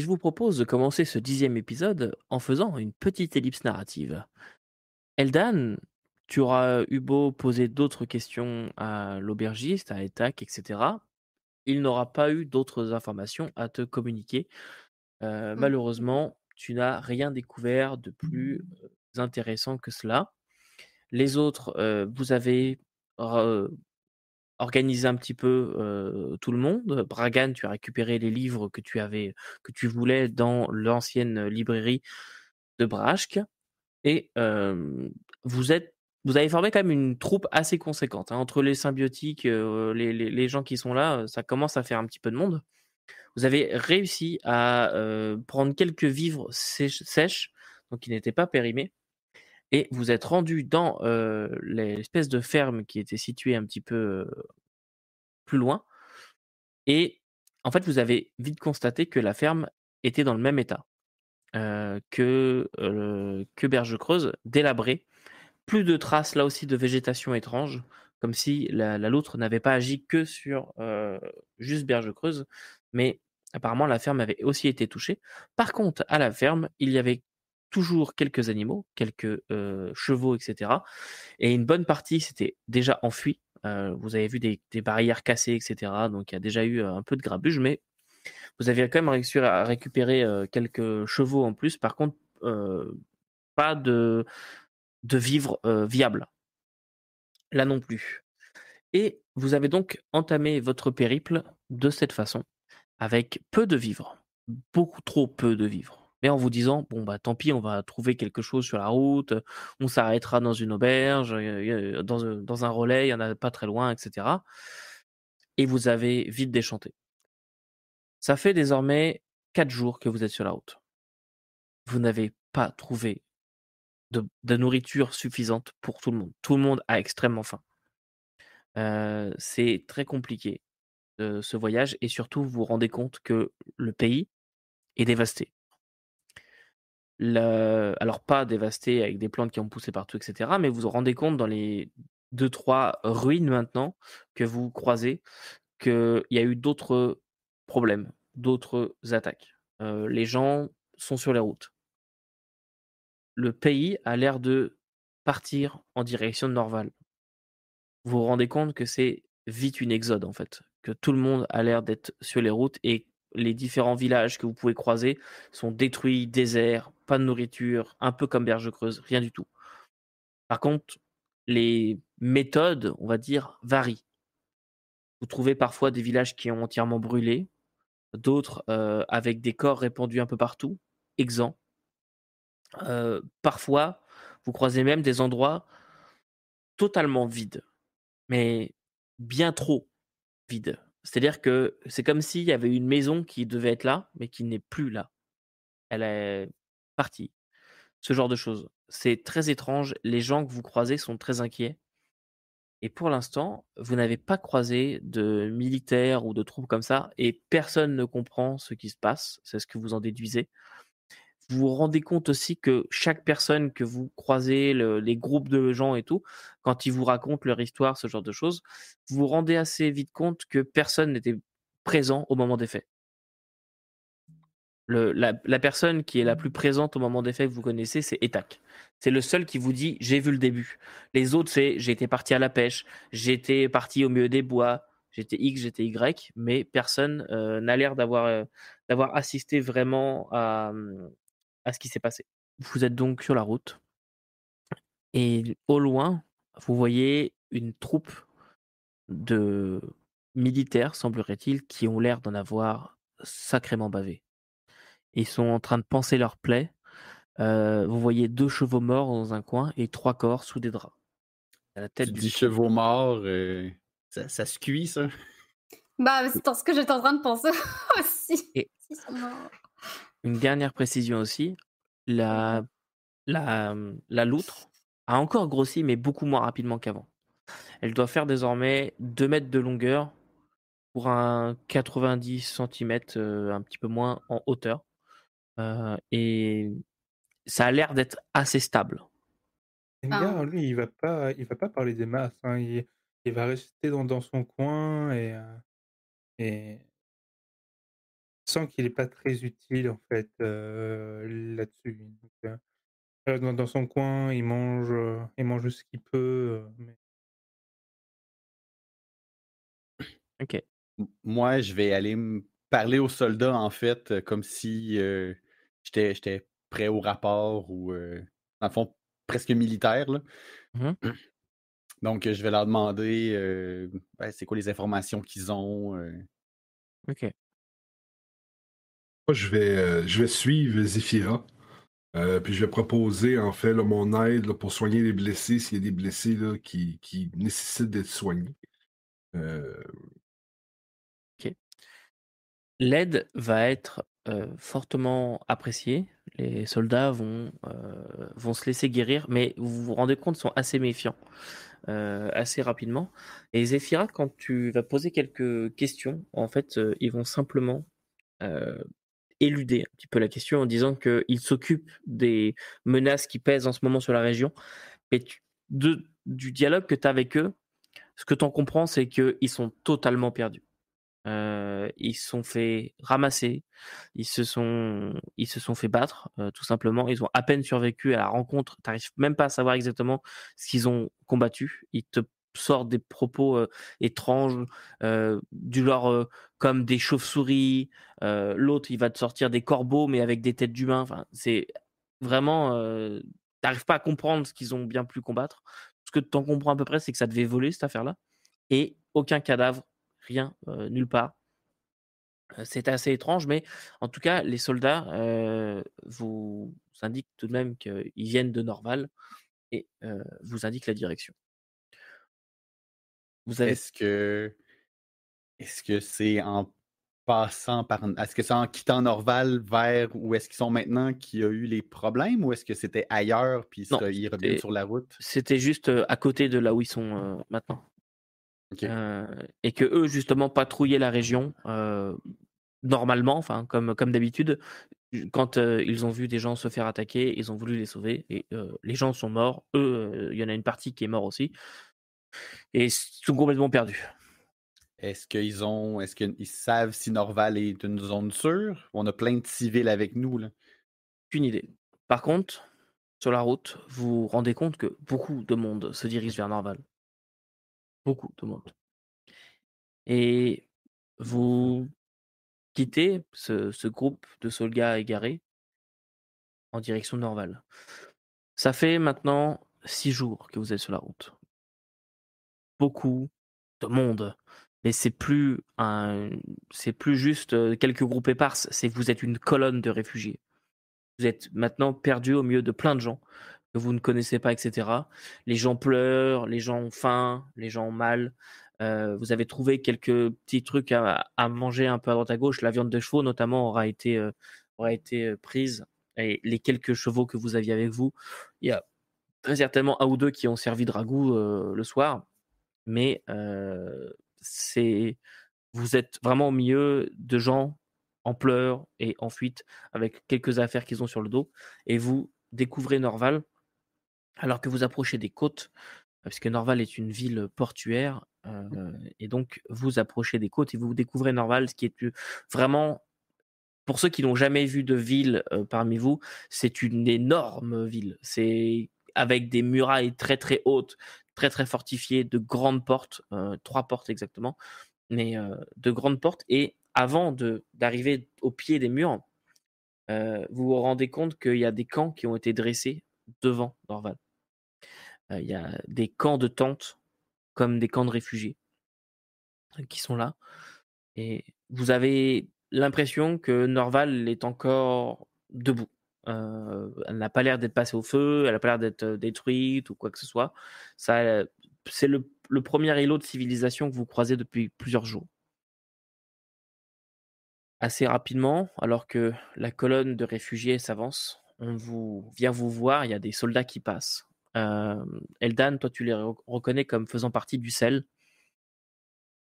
Et je vous propose de commencer ce dixième épisode en faisant une petite ellipse narrative. Eldan, tu auras eu beau poser d'autres questions à l'aubergiste, à Etac, etc. Il n'aura pas eu d'autres informations à te communiquer. Euh, Mmh. malheureusement, tu n'as rien découvert de plus euh, intéressant que cela. Les autres, euh, vous avez organisé un petit peu tout le monde. Bragan, tu as récupéré les livres que tu avais, que tu voulais dans l'ancienne librairie de Brashk. Et vous êtes, vous avez formé quand même une troupe assez conséquente. hein. Entre les symbiotiques, les, gens qui sont là, ça commence à faire un petit peu de monde. Vous avez réussi à prendre quelques vivres sèches, sèches, donc qui n'étaient pas périmés, et vous êtes rendu dans l'espèce de ferme qui était située un petit peu plus loin. Et en fait, vous avez vite constaté que la ferme était dans le même état que, que Berge Creuse, délabrée. Plus de traces là aussi de végétation étrange, comme si la, la loutre n'avait pas agi que sur juste Berge Creuse, mais apparemment la ferme avait aussi été touchée. Par contre, à la ferme, il y avait toujours quelques animaux, quelques chevaux, etc. Et une bonne partie s'était déjà enfuie. Vous avez vu des, barrières cassées, etc. Donc il y a déjà eu un peu de grabuge, mais vous avez quand même réussi à récupérer quelques chevaux en plus. Par contre, pas de, de vivres viables. Là non plus. Et vous avez donc entamé votre périple de cette façon, avec peu de vivres, beaucoup trop peu de vivres. Mais en vous disant, bon bah tant pis, on va trouver quelque chose sur la route, on s'arrêtera dans une auberge, euh, dans, un- dans un relais, il y en a pas très loin, etc. Et vous avez vite déchanté. Ça fait désormais quatre jours que vous êtes sur la route. Vous n'avez pas trouvé de, de nourriture suffisante pour tout le monde. Tout le monde a extrêmement faim. Euh, c'est très compliqué euh, ce voyage et surtout vous vous rendez compte que le pays est dévasté. Alors pas dévasté avec des plantes qui ont poussé partout, etc. Mais vous vous rendez compte dans les deux trois ruines maintenant que vous croisez qu'il y a eu d'autres problèmes, d'autres attaques. Euh, les gens sont sur les routes. Le pays a l'air de partir en direction de Norval. Vous vous rendez compte que c'est vite une exode en fait, que tout le monde a l'air d'être sur les routes et les différents villages que vous pouvez croiser sont détruits, déserts, pas de nourriture, un peu comme Berge Creuse, rien du tout. Par contre, les méthodes, on va dire, varient. Vous trouvez parfois des villages qui ont entièrement brûlé, d'autres euh, avec des corps répandus un peu partout, exempts. Euh, parfois, vous croisez même des endroits totalement vides, mais bien trop vides. C'est-à-dire que c'est comme s'il y avait une maison qui devait être là, mais qui n'est plus là. Elle est partie. Ce genre de choses. C'est très étrange. Les gens que vous croisez sont très inquiets. Et pour l'instant, vous n'avez pas croisé de militaires ou de troupes comme ça, et personne ne comprend ce qui se passe. C'est ce que vous en déduisez. Vous vous rendez compte aussi que chaque personne que vous croisez, le- les groupes de gens et tout, quand ils vous racontent leur histoire, ce genre de choses, vous vous rendez assez vite compte que personne n'était présent au moment des faits. La, personne qui est la plus présente au moment des faits que vous connaissez, c'est Etac. C'est le seul qui vous dit j'ai vu le début. Les autres, c'est j'étais parti à la pêche, j'étais parti au milieu des bois, j'étais X, j'étais Y, mais personne euh, n'a l'air euh, d'avoir assisté vraiment à, à ce qui s'est passé. Vous êtes donc sur la route et au loin, vous voyez une troupe de militaires, semblerait-il, qui ont l'air d'en avoir sacrément bavé. Ils sont en train de panser leurs plaies. Euh, vous voyez deux chevaux morts dans un coin et trois corps sous des draps. À la tête Tu du dis chevaux morts, euh, ça, ça se cuit, ça? Bah, c'est dans ce que j'étais en train de penser aussi. Et- Ils sont morts. Une dernière précision aussi, la, la, la loutre a encore grossi, mais beaucoup moins rapidement qu'avant. Elle doit faire désormais 2 mètres de longueur pour un 90 cm, un petit peu moins en hauteur. Euh, et ça a l'air d'être assez stable. Ah. lui, il va pas, il va pas parler des masses. hein, Il, il va rester dans, dans son coin et, euh, et sens qu'il est pas très utile, en fait, là-dessus. Heu, dans dans son coin, il mange, il mange ce qu'il peut, mais OK. Moi, je vais aller me parler aux soldats, en fait, comme si, j'étais prêt au rapport ou, dans le fond, presque militaire, là. Mmh Donc, je vais leur demander, ben, c'est quoi les informations qu'ils ont, OK. Je vais, euh, je vais suivre Zephyra. Euh, puis je vais proposer en fait mon aide pour soigner les blessés s'il y a des blessés là, qui, qui nécessitent d'être soignés. Euh, L'aide va être, fortement appréciée. Les soldats vont, vont se laisser guérir, mais vous vous rendez compte, ils sont assez méfiants, assez rapidement et Zéphyra, quand tu vas poser quelques questions, en fait, ils vont simplement, éluder un petit peu la question en disant qu'ils s'occupent des menaces qui pèsent en ce moment sur la région. Mais du dialogue que tu as avec eux, ce que tu en comprends, c'est qu'ils sont totalement perdus. Heu, ils se sont fait ramasser, ils se sont ils se sont fait battre, heu, tout simplement. Ils ont à peine survécu à la rencontre. Tu arrives même pas à savoir exactement ce qu'ils ont combattu. Ils te sortent des propos, étranges, du genre, comme des chauves-souris, l'autre il va te sortir des corbeaux mais avec des têtes d'humains. Enfin, c'est vraiment, tu pas à comprendre ce qu'ils ont bien pu combattre. Ce que tu en comprends à peu près, c'est que ça devait voler cette affaire-là et aucun cadavre rien, nulle part. C'était assez étrange, mais en tout cas, les soldats, vous indiquent tout de même qu'ils viennent de Norval et vous indiquent la direction. Vous avez est-ce que est-ce que c'est en passant par est-ce que c'est en quittant Norval vers où est-ce qu'ils sont maintenant qu'il y a eu les problèmes ou est-ce que c'était ailleurs puis ils non, reviennent sur la route? c'était juste, à côté de là où ils sont, maintenant. Et qu'eux, justement, patrouillaient la région, normalement, enfin comme comme d'habitude. quand, ils ont vu des gens se faire attaquer, ils ont voulu les sauver et les gens sont morts. Eux, il y en a une partie qui est mort aussi et sont complètement perdus. Est-ce qu'ils ont est-ce qu'ils savent si Norval est une zone sûre? On a plein de civils avec nous, là? Aucune idée. Par contre, sur la route, vous vous rendez compte que beaucoup de monde se dirige vers Norval. Beaucoup de monde et vous quittez ce ce groupe de soldats égarés en direction de Norval. Ça fait maintenant 6 jours que vous êtes sur la route. Beaucoup de monde, mais c'est plus un c'est plus juste, quelques groupes éparses, c'est vous êtes une colonne de réfugiés. Vous êtes maintenant perdu au milieu de plein de gens que vous ne connaissez pas et cetera. Les gens pleurent, les gens ont faim, les gens ont mal. Vous avez trouvé quelques petits trucs à manger un peu à droite à gauche. La viande de chevaux notamment aura été, aura été, prise et les quelques chevaux que vous aviez avec vous, il y a très certainement un ou 2 qui ont servi de ragoût, le soir. Mais, c'est vous êtes vraiment au milieu de gens en pleurs et en fuite avec quelques affaires qu'ils ont sur le dos et vous découvrez Norval alors que vous approchez des côtes, parce que Norval est une ville portuaire, heu et donc vous approchez des côtes et vous découvrez Norval, ce qui est, vraiment pour ceux qui n'ont jamais vu de ville, parmi vous, c'est une énorme ville. C'est avec des murailles très, très hautes, très, très fortifiées, de grandes portes, heu, 3 portes exactement, mais heu, de grandes portes et avant d'arriver au pied des murs, heu, vous vous rendez compte qu'il y a des camps qui ont été dressés devant Norval. Il y a des camps de tentes, comme des camps de réfugiés, qui sont là et vous avez l'impression que Norval est encore debout. Elle n'a pas l'air d'être passée au feu, elle a pas l'air d'être, détruite ou quoi que ce soit. Ça, c'est le 1er îlot de civilisation que vous croisez depuis plusieurs jours. Assez rapidement, alors que la colonne de réfugiés s'avance, on vient vous voir, il y a des soldats qui passent. Eldan, toi, tu les re reconnais comme faisant partie du sel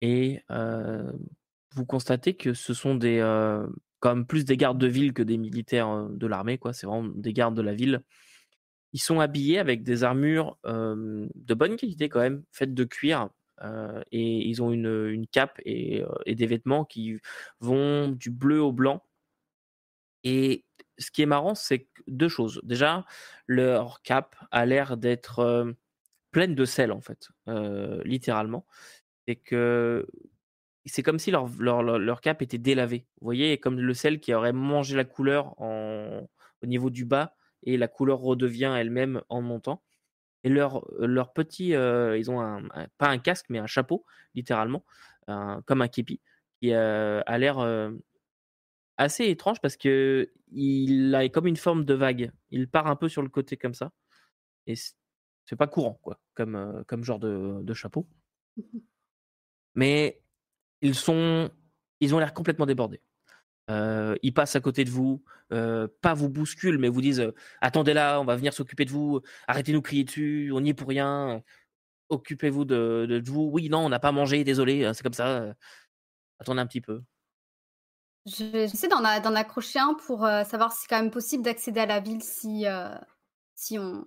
et vous constatez que ce sont des, comme plus des gardes de ville que des militaires, heu, de l'armée, quoi. C'est vraiment des gardes de la ville. Ils sont habillés avec des armures, hem, de bonne qualité quand même, faites de cuir, euh, et ils ont une, cape et, euh, des vêtements qui vont du bleu au blanc. Et ce qui est marrant, c'est deux choses. Déjà, leur cape a l'air d'être euh, pleine de sel, en fait, euh, littéralement. Que c'est comme si leur, leur, leur, leur cape était délavée. Vous voyez, comme le sel qui aurait mangé la couleur en, au niveau du bas et la couleur redevient elle-même en montant. Et leur, leur petit, euh, ils ont un, un- pas un casque, mais un chapeau, littéralement, comme un képi, qui euh, a l'air euh, assez étrange parce que il a comme une forme de vague. Il part un peu sur le côté comme ça. Et c'est pas courant, quoi, comme, euh, comme genre de, de chapeau. Mais ils sont, ils ont l'air complètement débordés. Euh, ils passent à côté de vous, euh, pas vous bousculent, mais vous disent euh, attendez là, on va venir s'occuper de vous, arrêtez de nous crier dessus, on n'y est pour rien, occupez-vous de, de vous. Oui, non, on n'a pas mangé, désolé, euh, c'est comme ça. attendez un petit peu. Je vais essayer d'en d'en accrocher un pour savoir si c'est quand même possible d'accéder à la ville si, si, on,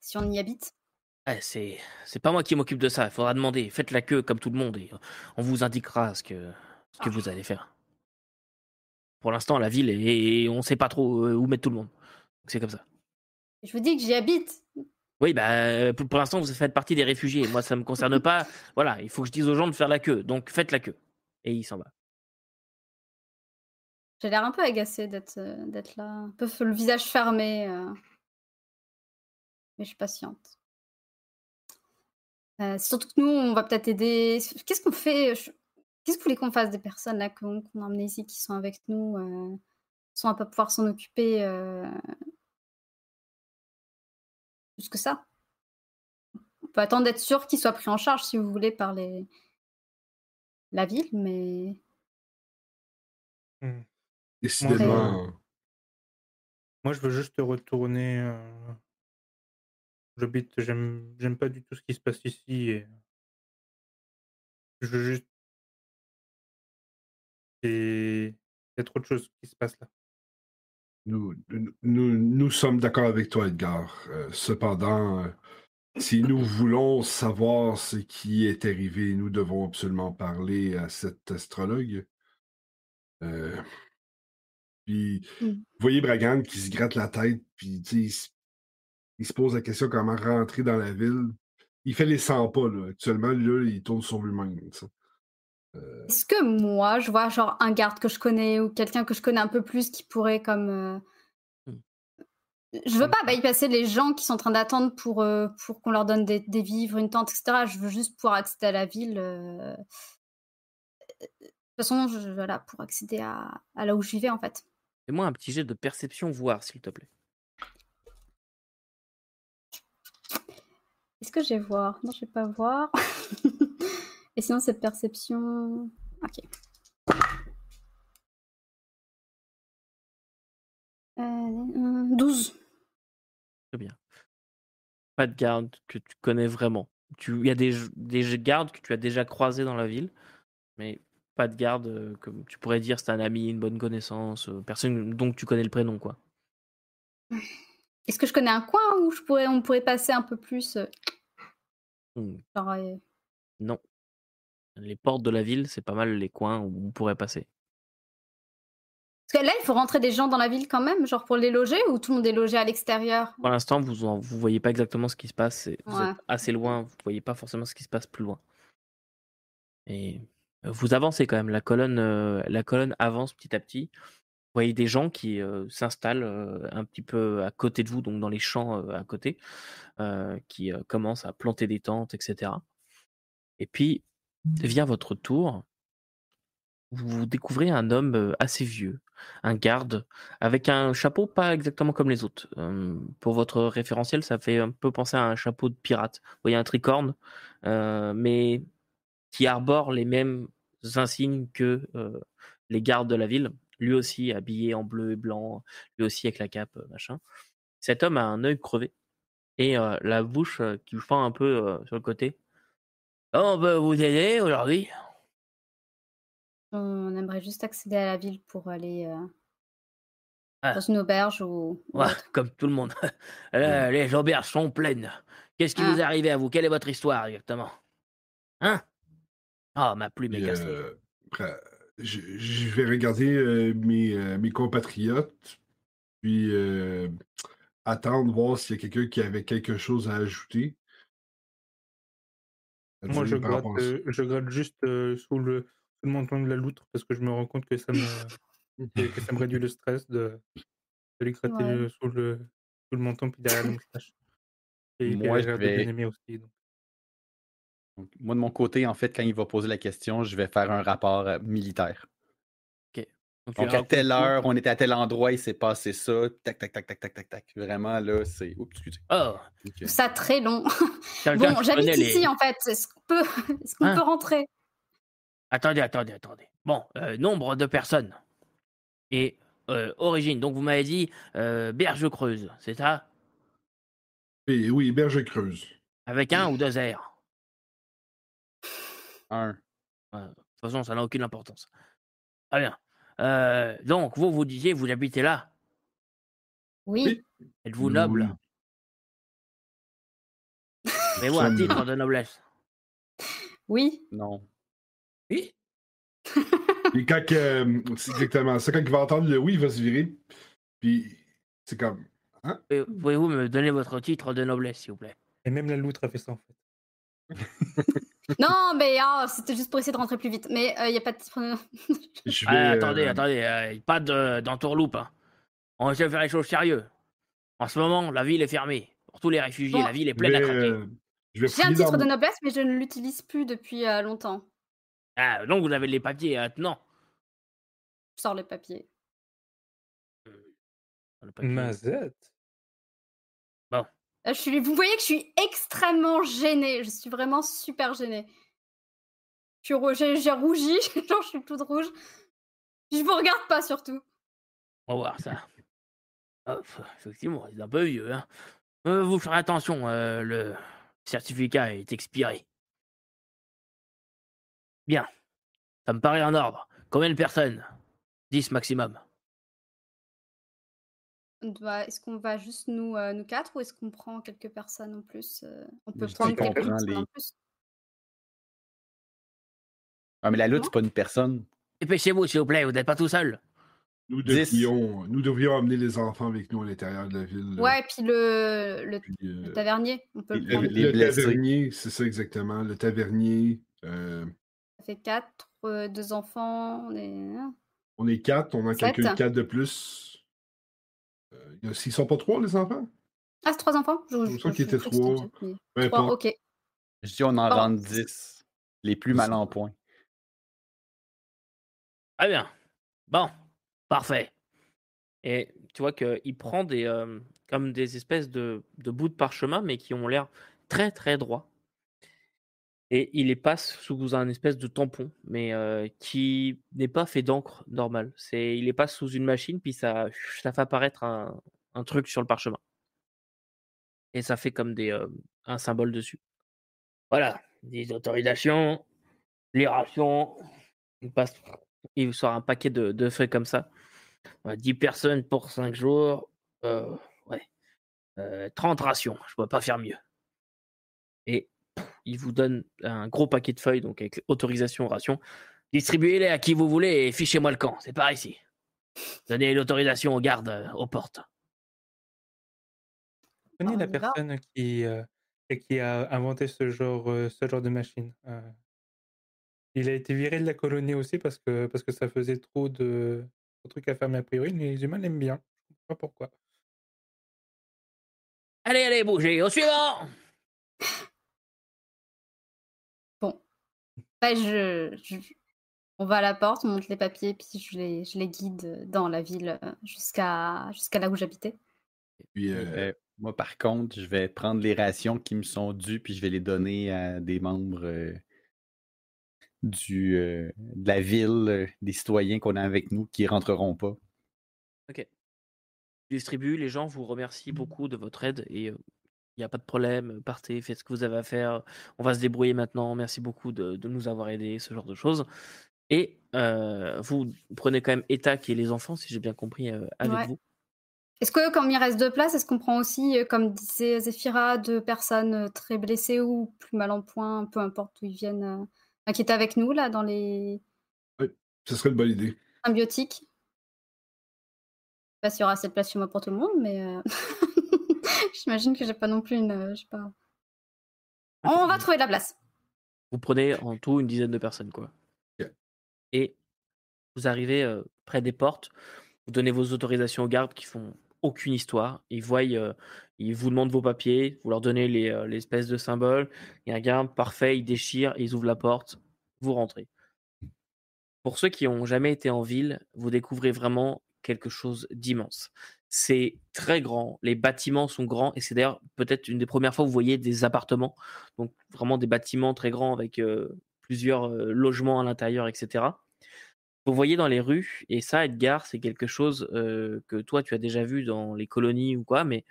si on y habite. Ouais, c'est c'est pas moi qui m'occupe de ça, il faudra demander. Faites la queue comme tout le monde et euh, on vous indiquera ce que, ce que vous allez faire. Pour l'instant, la ville est, et on sait pas trop euh, où mettre tout le monde. C'est comme ça. Je vous dis que j'y habite. Oui, bah, euh, pour, pour l'instant, vous faites partie des réfugiés. Moi, ça me concerne pas. Voilà, il faut que je dise aux gens de faire la queue. Donc, faites la queue. Et il s'en va. J'ai l'air un peu agacée d'être d'être là, un peu le visage fermé. euh. Mais je suis patiente. Euh, surtout que nous, on va peut-être aider. Qu'est-ce qu'on fait Je- Qu'est-ce que vous voulez qu'on fasse des personnes là qu'on a emmenées ici, qui sont avec nous, euh, sans pas pouvoir s'en occuper euh, plus que ça? On peut attendre d'être sûr qu'ils soient pris en charge, si vous voulez, par les... la ville, mais Hmm. Décidément, Moi, je veux juste retourner. J'habite, j'aime, j'aime pas du tout ce qui se passe ici. Et... Je veux juste. Et il y a trop de choses qui se passent là. nous, nous, nous, nous sommes d'accord avec toi, Edgar. Euh, cependant, euh, si nous voulons savoir ce qui est arrivé, nous devons absolument parler à cet astrologue. Euh, puis, Mm. vous voyez Bragan qui se gratte la tête, puis il, se- il se pose la question comment rentrer dans la ville. Il fait les 100 pas, là. Actuellement, là, il tourne sur lui-même. Euh, Est-ce que moi, je vois genre un garde que je connais ou quelqu'un que je connais un peu plus qui pourrait comme... euh, Hmm. Je veux pas bypasser les gens qui sont en train d'attendre pour, euh, pour qu'on leur donne des, des vivres, une tente, etc. Je veux juste pouvoir accéder à la ville. euh, De toute façon, je, voilà, pour accéder à, à là où je vivais en fait. Fais-moi un petit jet de perception, voir, s'il te plaît. Est-ce que j'ai voir? Non, je vais pas voir. Et sinon, c'est perception. Ok. Euh, 12. Très bien. Pas de garde que tu connais vraiment. Tu- Il y a des, des gardes que tu as déjà croisés dans la ville, mais pas de garde euh, comme tu pourrais dire c'est un ami, une bonne connaissance, euh, personne dont tu connais le prénom, quoi. Est-ce que je connais un coin où je pourrais, on pourrait passer un peu plus euh, Hmm, genre, euh, Non. Les portes de la ville, c'est pas mal les coins où on pourrait passer. Parce que là, il faut rentrer des gens dans la ville quand même, genre pour les loger ou tout le monde est logé à l'extérieur? Pour l'instant, vous vous voyez pas exactement ce qui se passe. Vous Ouais. êtes assez loin, vous voyez pas forcément ce qui se passe plus loin. Et euh, vous avancez quand même. La colonne, euh, la colonne avance petit à petit. Vous voyez des gens qui euh, s'installent euh, un petit peu à côté de vous, donc dans les champs euh, à côté, qui commencent à planter des tentes, etc. Et puis vient votre tour. Vous découvrez un homme assez vieux, un garde, avec un chapeau pas exactement comme les autres. Pour votre référentiel, ça fait un peu penser à un chapeau de pirate. Vous voyez un tricorne, mais qui arbore les mêmes insignes que les gardes de la ville. Lui aussi habillé en bleu et blanc, lui aussi avec la cape, machin. Cet homme a un œil crevé et euh, la bouche euh, qui fend un peu euh, sur le côté. On peut vous aider aujourd'hui? On aimerait juste accéder à la ville pour aller euh, Ah. dans une auberge ou, ou Ouais, comme tout le monde. Là, les auberges sont pleines. Qu'est-ce qui Ah. vous est arrivé à vous? Quelle est votre histoire exactement? Hein? Ah, ma plume est cassée. euh, après, je, je vais regarder euh, mes, euh, mes compatriotes, puis euh, attendre, voir s'il y a quelqu'un qui avait quelque chose à ajouter. Moi, je gratte, euh, je gratte juste euh, sous, le, sous le menton de la loutre parce que je me rends compte que ça me, que, ça me réduit le stress de, de lui gratter Ouais. le- sous, le, sous le menton puis derrière la moustache. Et Moi, je vais- bien aimer aussi. donc. Donc, moi, de mon côté, en fait, quand il va poser la question, je vais faire un rapport euh, militaire. Donc, tu Donc, à telle heure, on était à tel endroit, il s'est passé ça. Tac, tac, tac, tac, tac, tac, tac. Vraiment, là, c'est. Oups, excusez. Oh, Ok. Ça très long. Bon, j'habite les- ici en fait. Est-ce qu'on peut, est-ce qu'on Hein? peut rentrer? Attendez, attendez, attendez. Bon, euh, nombre de personnes. Et euh, origine. Donc, vous m'avez dit euh, Berge Creuse, c'est ça? Et oui, Berge Creuse. Avec un ou deux De toute façon, ça n'a aucune importance. Très bien. Euh, donc, vous, vous disiez, vous habitez là? Oui. Êtes-vous noble? Oui. Avez-vous un titre de noblesse? Oui. Non. Oui. Et quand que, euh, c'est exactement ça, quand il va entendre le oui, il va se virer. Puis c'est comme. Euh, Pouvez-vous me donner votre titre de noblesse, s'il vous plaît? Et même la loutre a fait ça en fait. Non, mais ah, c'était juste pour essayer de rentrer plus vite. Mais il n'y a pas de. Je Ah, vais, Attendez, euh, attendez, euh, pas de- d'entourloupe. hein. On essaie de faire les choses sérieux. En ce moment, la ville est fermée. Pour tous les réfugiés, Bon. la ville est pleine vais, à craquer. euh, J'ai un titre de noblesse, mais je ne l'utilise plus depuis euh, longtemps. Ah, donc vous avez les papiers maintenant. Je sors les papiers. Le papier. Mazette. Euh, Je suis... Vous voyez que je suis extrêmement gênée. Je suis vraiment super gênée. Je j'ai rougi, genre je suis toute rouge. Je vous regarde pas surtout. On va voir ça. Hop, effectivement, c'est un peu vieux. Hein. Euh, vous ferez attention, euh, le certificat est expiré. Bien, ça me paraît en ordre. Combien de personnes? 10 maximum. Doit- Est-ce qu'on va juste nous, euh, nous quatre ou est-ce qu'on prend quelques personnes en plus euh, On peut Je prendre quelques personnes en plus? Ah, mais la lutte, c'est pas une personne. Dépêchez-vous, s'il vous plaît, vous n'êtes pas tout seul. Nous devrions, nous devrions amener les enfants avec nous à l'intérieur de la ville. Ouais, et puis le, le, Puis, euh, le tavernier, on peut le prendre. tavernier, c'est ça exactement. Le tavernier. euh, Ça fait quatre, euh, deux enfants. On est... hein? on est quatre, on en Sept? calcule quatre de plus. Euh, S'ils sont pas trois, les enfants? Ah, c'est trois enfants? Je, me qu'il était trois. mais- Trois, ok. Je dis, on en Bon. rentre 10. Les plus mal en point. Très bien. Bon, parfait. Et tu vois qu'il prend des, euh, comme des espèces de, de bouts de parchemin, mais qui ont l'air très très droits. Et il les passe sous un espèce de tampon, mais euh, qui n'est pas fait d'encre normale. C'est, il les passe sous une machine, puis ça, ça fait apparaître un, truc sur le parchemin. Et ça fait comme des, euh, un symbole dessus. Voilà, des autorisations, les rations. Il passe, il sort un paquet de, de comme ça. Ouais, 10 personnes pour 5 jours. Euh, ouais. Euh, 30 rations. Je ne peux pas faire mieux. Et il vous donne un gros paquet de feuilles, donc avec autorisation ration. Distribuez-les à qui vous voulez et fichez-moi le camp. C'est par ici. Donnez l'autorisation aux gardes euh, aux portes. Vous connaissez Ah, la personne qui, euh, qui a inventé ce genre, euh, ce genre de machine. euh? il a été viré de la colonie aussi parce que, parce que ça faisait trop de, trucs à faire, mais a priori, les humains l'aiment bien. Je ne sais pas pourquoi. Allez, allez, bougez. Au suivant Bah, je, je- On va à la porte, on monte les papiers, puis je les, je les guide dans la ville euh, jusqu'à jusqu'à là où j'habitais. Puis, euh, Euh, moi, par contre, je vais prendre les rations qui me sont dues, puis je vais les donner à des membres euh, du, euh, de la ville, euh, des citoyens qu'on a avec nous qui rentreront pas. Ok. Je distribue, les gens vous remercient beaucoup de votre aide et il n'y a pas de problème, partez, faites ce que vous avez à faire, on va se débrouiller maintenant, merci beaucoup de, de nous avoir aidés, ce genre de choses. Et euh, vous prenez quand même Eta qui est les enfants, si j'ai bien compris, euh, avec Ouais. vous. Est-ce que, comme il reste deux places, est-ce qu'on prend aussi, comme disait Zéphira, deux personnes très blessées ou plus mal en point, peu importe où ils viennent, euh, inquiéter avec nous, là, dans les Ce serait une bonne idée. symbiotiques? Je sais pas s'il y aura assez de place chez moi pour tout le monde, mais euh, j'imagine que j'ai pas non plus une. euh, je sais pas. On va trouver de la place. Vous prenez en tout une dizaine de personnes, quoi. Et vous arrivez euh, près des portes, vous donnez vos autorisations aux gardes qui font aucune histoire. Ils voient, euh, ils vous demandent vos papiers, vous leur donnez les, euh, l'espèce de symbole. Il y a un garde parfait, il déchire, ils ouvrent la porte, vous rentrez. Pour ceux qui n'ont jamais été en ville, vous découvrez vraiment quelque chose d'immense. C'est très grand, les bâtiments sont grands et c'est d'ailleurs peut-être une des premières fois où vous voyez des appartements, donc vraiment des bâtiments très grands avec plusieurs logements à l'intérieur, etc. Vous voyez dans les rues, et ça, Edgar, c'est quelque chose que toi, tu as déjà vu dans les colonies ou quoi, mais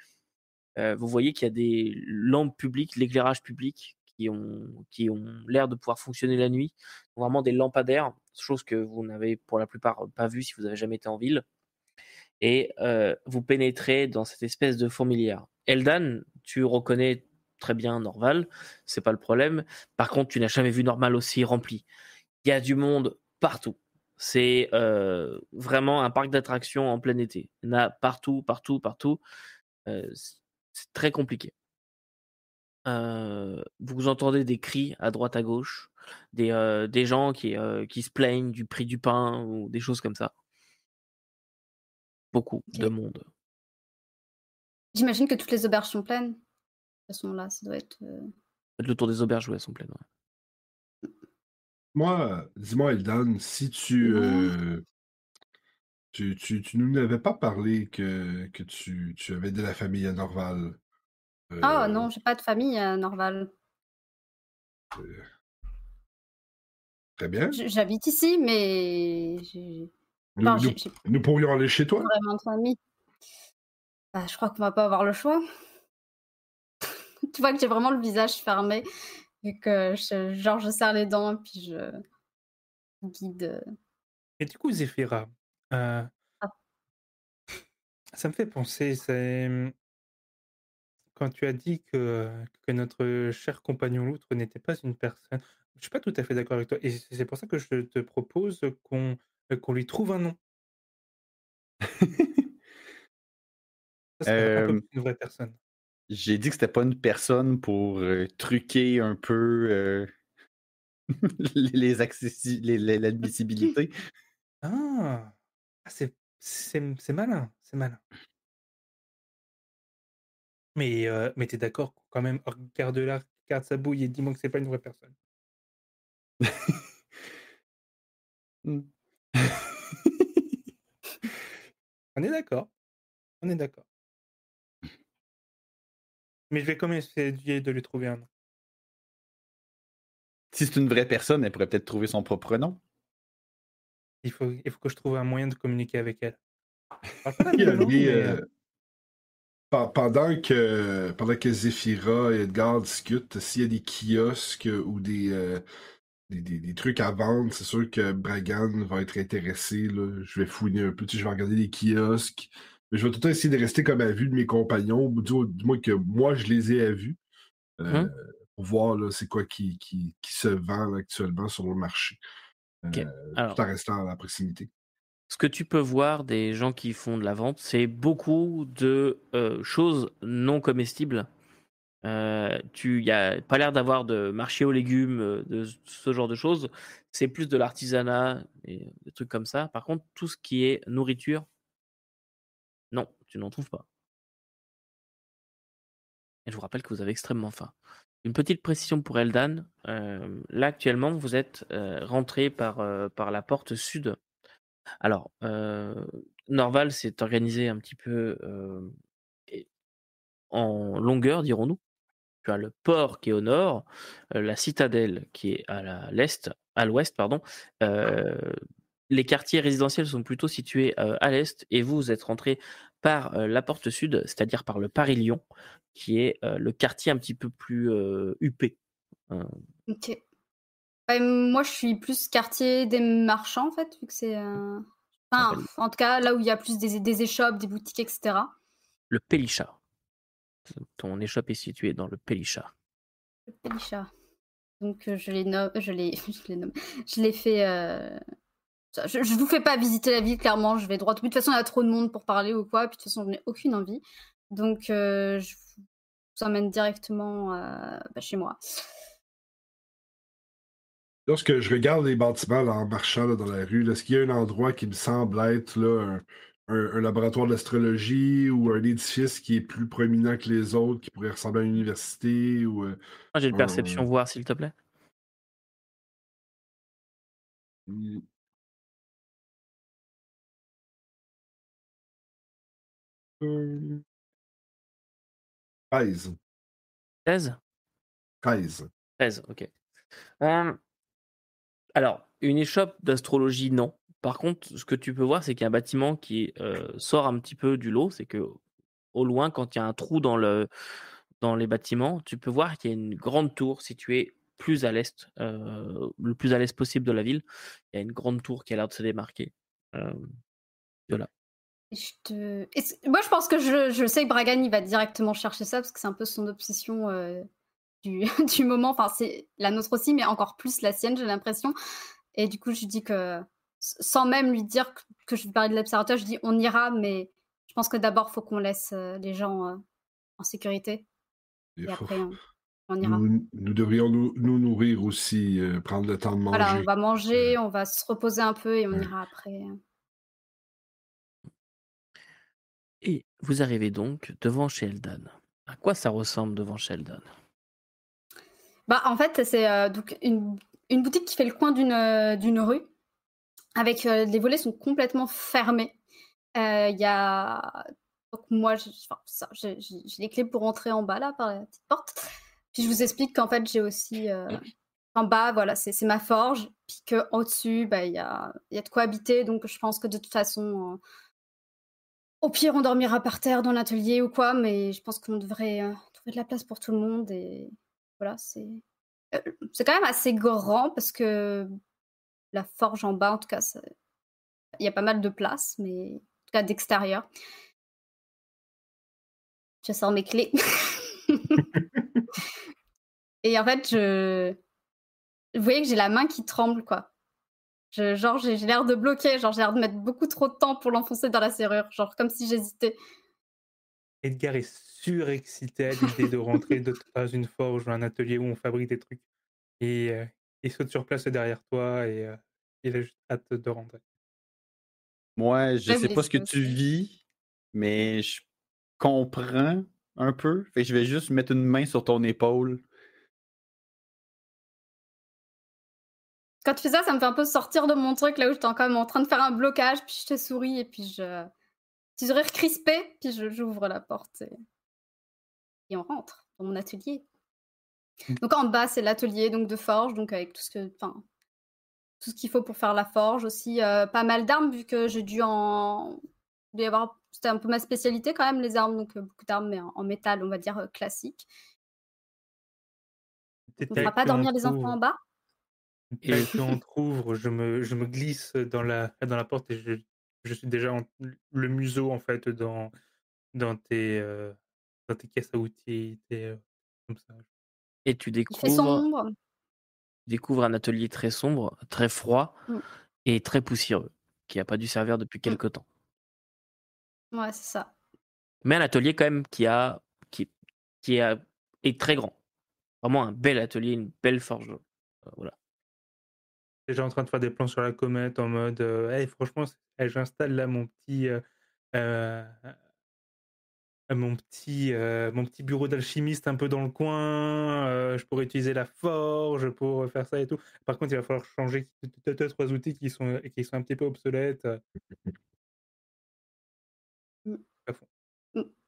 vous voyez qu'il y a des lampes publiques, l'éclairage public, qui ont, qui ont l'air de pouvoir fonctionner la nuit. Vraiment des lampadaires, chose que vous n'avez pour la plupart pas vu si vous n'avez jamais été en ville. Et euh, vous pénétrez dans cette espèce de fourmilière. Eldan, tu reconnais très bien Norval, c'est pas le problème. Par contre, tu n'as jamais vu Normal aussi rempli. Il y a du monde partout. C'est euh, vraiment un parc d'attractions en plein été. Il y en a partout, partout, partout. Euh, c'est très compliqué. Vous entendez des cris à droite à gauche, des, des gens qui, qui se plaignent du prix du pain ou des choses comme ça. Beaucoup de monde. J'imagine que toutes les auberges sont pleines. De toute façon, là, ça doit être. euh, le tour des auberges où elles sont pleines. ouais. Moi, dis-moi, Eldan, si tu, euh, tu, tu, tu nous n'avais pas parlé que, que tu, tu avais de la famille à Norval. Ah Euh, non, j'ai pas de famille à Norval. Très bien. J'habite ici, mais j'ai Nous, enfin, pourrions aller chez toi. vraiment de famille. Bah, je crois qu'on va pas avoir le choix. tu vois que j'ai vraiment le visage fermé, vu que je, genre je serre les dents et puis je guide. euh. Et du coup, Zéphira, euh, Ah. ça me fait penser, c'est mmh, quand tu as dit que, que notre cher compagnon loutre n'était pas une personne. Je suis pas tout à fait d'accord avec toi. Et c'est pour ça que je te propose qu'on qu'on lui trouve un nom. Euh, une vraie personne. J'ai dit que c'était pas une personne pour euh, truquer un peu euh, les, l'admissibilité. Ah, Ah, c'est malin, c'est malin. Mais, euh, mais t'es d'accord quand même, regarde-la, regarde sa bouille et dis-moi que c'est pas une vraie personne. Hmm. On est d'accord. On est d'accord. Mais je vais quand même essayer de lui trouver un nom. si c'est une vraie personne, elle pourrait peut-être trouver son propre nom. Il faut, il faut que je trouve un moyen de communiquer avec elle. Euh, euh, pe- pendant que pendant que Zephyra et Edgar discutent, s'il y a des kiosques ou des, euh, des, des- des trucs à vendre, c'est sûr que Bragan va être intéressé. là. Je vais fouiner un peu, tu sais, je vais regarder les kiosques. Mais je vais tout le temps essayer de rester comme à vue de mes compagnons, du, du moins que moi je les ai à vue. euh, Mhm. Pour voir c'est quoi qui, qui, qui se vend actuellement sur le marché. Euh, Alors, tout en restant à la proximité. ce que tu peux voir des gens qui font de la vente, c'est beaucoup de euh, choses non comestibles. Euh, tu y a pas l'air d'avoir de marché aux légumes, euh, de ce genre de choses. C'est plus de l'artisanat et des trucs comme ça. Par contre, tout ce qui est nourriture, non, tu n'en trouves pas. Et je vous rappelle que vous avez extrêmement faim. Une petite précision pour Eldan. euh, là, actuellement, vous êtes euh, rentré par, euh, par la porte sud. Alors, euh, Norval s'est organisé un petit peu euh, en longueur, dirons-nous. Tu as le port qui est au nord, la citadelle qui est à l'est, à l'ouest, pardon. Les quartiers résidentiels sont plutôt situés à l'est et vous, vous êtes rentré par la porte sud, c'est-à-dire par le Paris-Lyon, qui est le quartier un petit peu plus huppé. Euh, Ok. Ouais, moi, je suis plus quartier des marchands, en fait, vu que c'est. euh, Enfin, en tout cas, là où il y a plus des, des échoppes, des boutiques, etc. le Pélicha. Ton échoppe est située dans le Pélicha. Le Pélicha. Donc euh, je les nomme, je les, je les nomme, je les fais. euh, Je, je vous fais pas visiter la ville, clairement. Je vais droit. De toute façon, il y a trop de monde pour parler ou quoi. Puis de toute façon, je n'ai aucune envie. Donc euh, je vous emmène directement euh, bah, chez moi. Lorsque je regarde les bâtiments là, en marchant là, dans la rue, est-ce qu'il y a un endroit qui me semble être là, un, un- un laboratoire d'astrologie ou un édifice qui est plus proéminent que les autres, qui pourrait ressembler à une université ou euh, Moi, j'ai une un- perception, voir s'il te plaît. Hmm. Euh, 13. 16 13. 13, ok. Euh, alors, une échoppe d'astrologie, non. Par contre, ce que tu peux voir, c'est qu'il y a un bâtiment qui euh, sort un petit peu du lot. C'est que au loin, quand il y a un trou dans, le, dans les bâtiments, tu peux voir qu'il y a une grande tour située plus à l'est, euh, le plus à l'est possible de la ville. Il y a une grande tour qui a l'air de se démarquer. Euh, c'est- Moi, je pense que je, je sais que Bragan, il va directement chercher ça parce que c'est un peu son obsession euh, du, du moment. Enfin, c'est la nôtre aussi, mais encore plus la sienne, j'ai l'impression. Et du coup, je dis que, sans même lui dire que, que je vais parler de l'observatoire, je dis on ira, mais je pense que d'abord, il faut qu'on laisse euh, les gens euh, en sécurité. Et après, on, on ira. Nous, nous devrions nous, nous nourrir aussi, euh, prendre le temps de manger. Voilà, on va manger, on va se reposer un peu et on Ouais. ira après. Et vous arrivez donc devant Sheldon. À quoi ça ressemble devant Sheldon? Bah, en fait, c'est euh, donc une, une boutique qui fait le coin d'une euh, d'une rue. Avec euh, les volets sont complètement fermés. Euh, Il y a donc moi, j'ai les clés pour entrer en bas là par la petite porte. Puis je vous explique qu'en fait j'ai aussi euh, en bas, voilà, c'est ma forge. Puis que au dessus, bah il y a, y a de quoi habiter. Donc je pense que de toute façon, au pire on dormira par terre dans l'atelier ou quoi. Mais je pense qu'on devrait trouver de la place pour tout le monde et voilà, c'est c'est quand même assez grand parce que la forge en bas, en tout cas, il y a pas mal de place, mais en tout cas d'extérieur. Je sors mes clés. Et en fait, je. Vous voyez que j'ai la main qui tremble, quoi. Je- genre, j'ai l'air de bloquer, genre, j'ai l'air de mettre beaucoup trop de temps pour l'enfoncer dans la serrure, genre, comme si j'hésitais. Edgar est surexcité à l'idée de rentrer dans une forge ou un atelier où on fabrique des trucs. Et euh, il saute sur place derrière toi et euh, il a juste hâte de rentrer. Moi, je vous sais pas ce que tu vis, mais je comprends un peu. Fait que je vais juste mettre une main sur ton épaule. Quand tu fais ça, ça me fait un peu sortir de mon truc, là où j'étais même en train de faire un blocage, puis je te souris, et puis je. Petit sourire crispé, puis je- j'ouvre la porte et... et on rentre dans mon atelier. Donc en bas, c'est l'atelier donc de forge, donc avec tout ce que, enfin, tout ce qu'il faut pour faire la forge aussi, euh, pas mal d'armes vu que j'ai dû en, y avoir, c'était un peu ma spécialité quand même les armes, donc euh, beaucoup d'armes mais en, en métal, on va dire euh, classique. On ne fera pas dormir les enfants en bas? Et- que entrouvre, je me, je me glisse dans la, dans la porte et je, je suis déjà en- le museau en fait dans, dans, tes, dans tes caisses à outils. tes, comme ça. Et tu découvres, tu découvres un atelier très sombre, très froid Mm. et très poussiéreux, qui n'a pas dû servir depuis quelque temps. Ouais, c'est ça. Mais un atelier quand même qui a qui, qui a, est très grand. Vraiment un bel atelier, une belle forge. Euh, voilà. Déjà en train de faire des plans sur la comète en mode euh, Hey, franchement, hey, j'installe là mon petit. euh, euh, euh, mon petit, euh, mon petit bureau d'alchimiste un peu dans le coin, euh, je pourrais utiliser la forge pour faire ça et tout. Par contre, il va falloir changer deux, trois outils qui sont, qui sont un petit peu obsolètes. euh.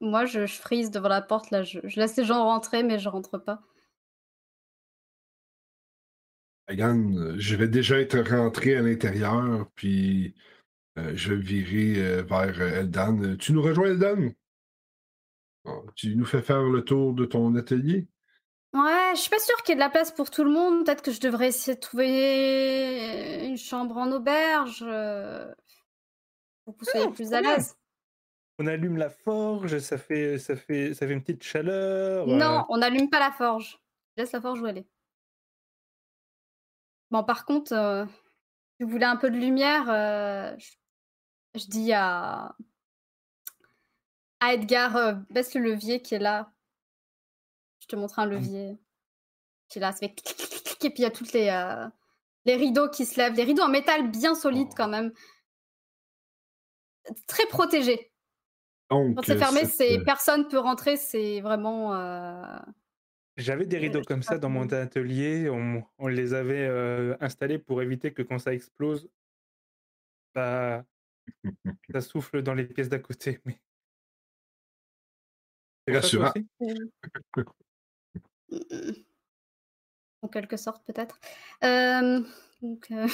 Moi, je, je frise devant la porte, là. Je, je laisse les gens rentrer, mais je rentre pas. Euh, je vais déjà être rentré à l'intérieur, puis euh, je vais virer euh, vers euh, Eldan. Euh, Tu nous rejoins, Eldan? Bon, tu nous fais faire le tour de ton atelier? Ouais, je suis pas sûre qu'il y ait de la place pour tout le monde. Peut-être que je devrais essayer de trouver une chambre en auberge. euh, Pour que vous soyez Non, plus à l'aise. on allume la forge, ça fait, ça fait, ça fait une petite chaleur. Non, euh, on n'allume pas la forge. Laisse la forge où elle est. Bon, par contre, euh, si vous voulez un peu de lumière, euh, je, je dis à, à Edgar, euh, baisse le levier qui est là. Je te montre un levier qui est là. Ça fait clic, clic, clic, et puis il y a toutes les, euh, les rideaux qui se lèvent. Les rideaux en métal bien solides Oh. quand même. Très protégés. Donc, Quand c'est fermé, cette, c'est euh, personne peut rentrer. C'est vraiment. euh, J'avais des rideaux comme ça dans mon atelier. On, on les avait euh, installés pour éviter que quand ça explose, bah, ça souffle dans les pièces d'à côté. Mais... Rassurant. aussi Mm, En quelque sorte, peut-être. Euh, donc, euh,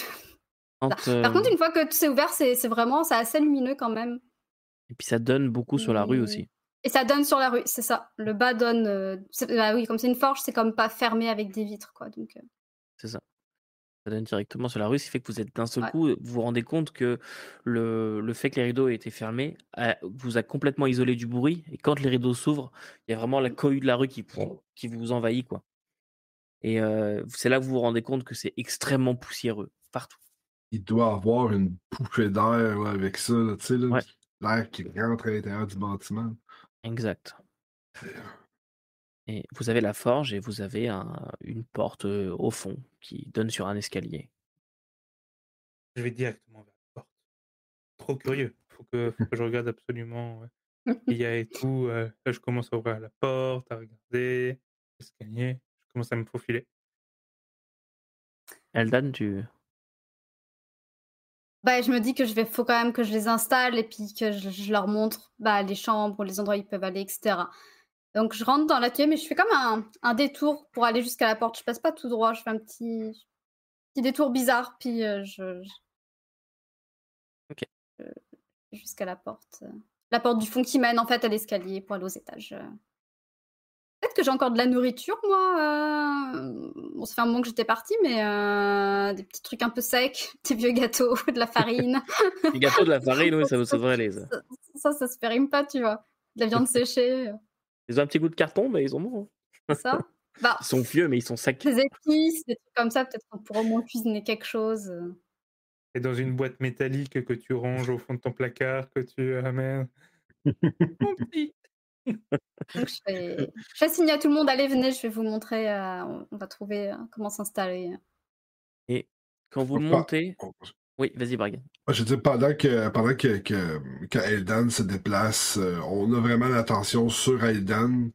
Quand, Par euh, contre, une fois que tout c'est ouvert, c'est vraiment c'est assez lumineux quand même. Et puis ça donne beaucoup sur la rue Mais- aussi. Et ça donne sur la rue, c'est ça. Le bas donne. euh, bah oui, comme c'est une forge, c'est comme pas fermé avec des vitres, quoi. Donc, euh, C'est ça. Ça donne directement sur la rue, ce qui fait que vous êtes d'un seul Ouais. coup, vous vous rendez compte que le, le fait que les rideaux aient été fermés a- vous a complètement isolé du bruit. Et quand les rideaux s'ouvrent, il y a vraiment la cohue de la rue qui, qui vous envahit. quoi. Et euh, c'est là que vous vous rendez compte que c'est extrêmement poussiéreux, partout. Il doit avoir une poupée d'air avec ça, tu sais, Ouais. l'air qui rentre à l'intérieur du bâtiment. Exact. Et vous avez la forge et vous avez un- une porte euh, au fond qui donne sur un escalier. Je vais directement vers la porte. Trop curieux. Faut que, faut que je regarde absolument euh, ce qu'il y a et tout. euh, là, je commence à ouvrir la porte, à regarder l'escalier. Je commence à me faufiler. Eldan, tu... bah, je me dis que je vais, faut quand même que je les installe et puis que je, je leur montre bah, les chambres, les endroits où ils peuvent aller, etc. Donc, je rentre dans l'atelier, mais je fais comme un, un détour pour aller jusqu'à la porte. Je passe pas tout droit, je fais un petit, petit détour bizarre, puis euh, je. je- Ok. je- jusqu'à la porte. euh, La porte du fond qui mène en fait à l'escalier pour aller aux étages. euh. Peut-être que j'ai encore de la nourriture, moi. euh, Bon, ça fait un moment que j'étais partie, mais euh, des petits trucs un peu secs, des vieux gâteaux, de la farine. Les gâteaux de la farine, oui, ça, ça devrait aller. Ça. ça, ça, ça se périme pas, tu vois. De la viande séchée, euh, Ils ont un petit goût de carton, mais ils ont bon. c'est ça. Bah, Ils sont vieux, mais ils sont secs. des épices, des trucs comme ça, peut-être qu'on pourrait au moins cuisiner quelque chose. euh. Et dans une boîte métallique que tu ranges au fond de ton placard, que tu amènes. Mon petit. Donc, je fais... je fais signe à tout le monde, allez, venez, je vais vous montrer, euh, on va trouver euh, comment s'installer. Et quand vous Pas- montez... Oui, vas-y, Bragan. Ah, Je veux dire, pendant que, pendant que, que, Eldan se déplace, euh, on a vraiment l'attention sur Eldan.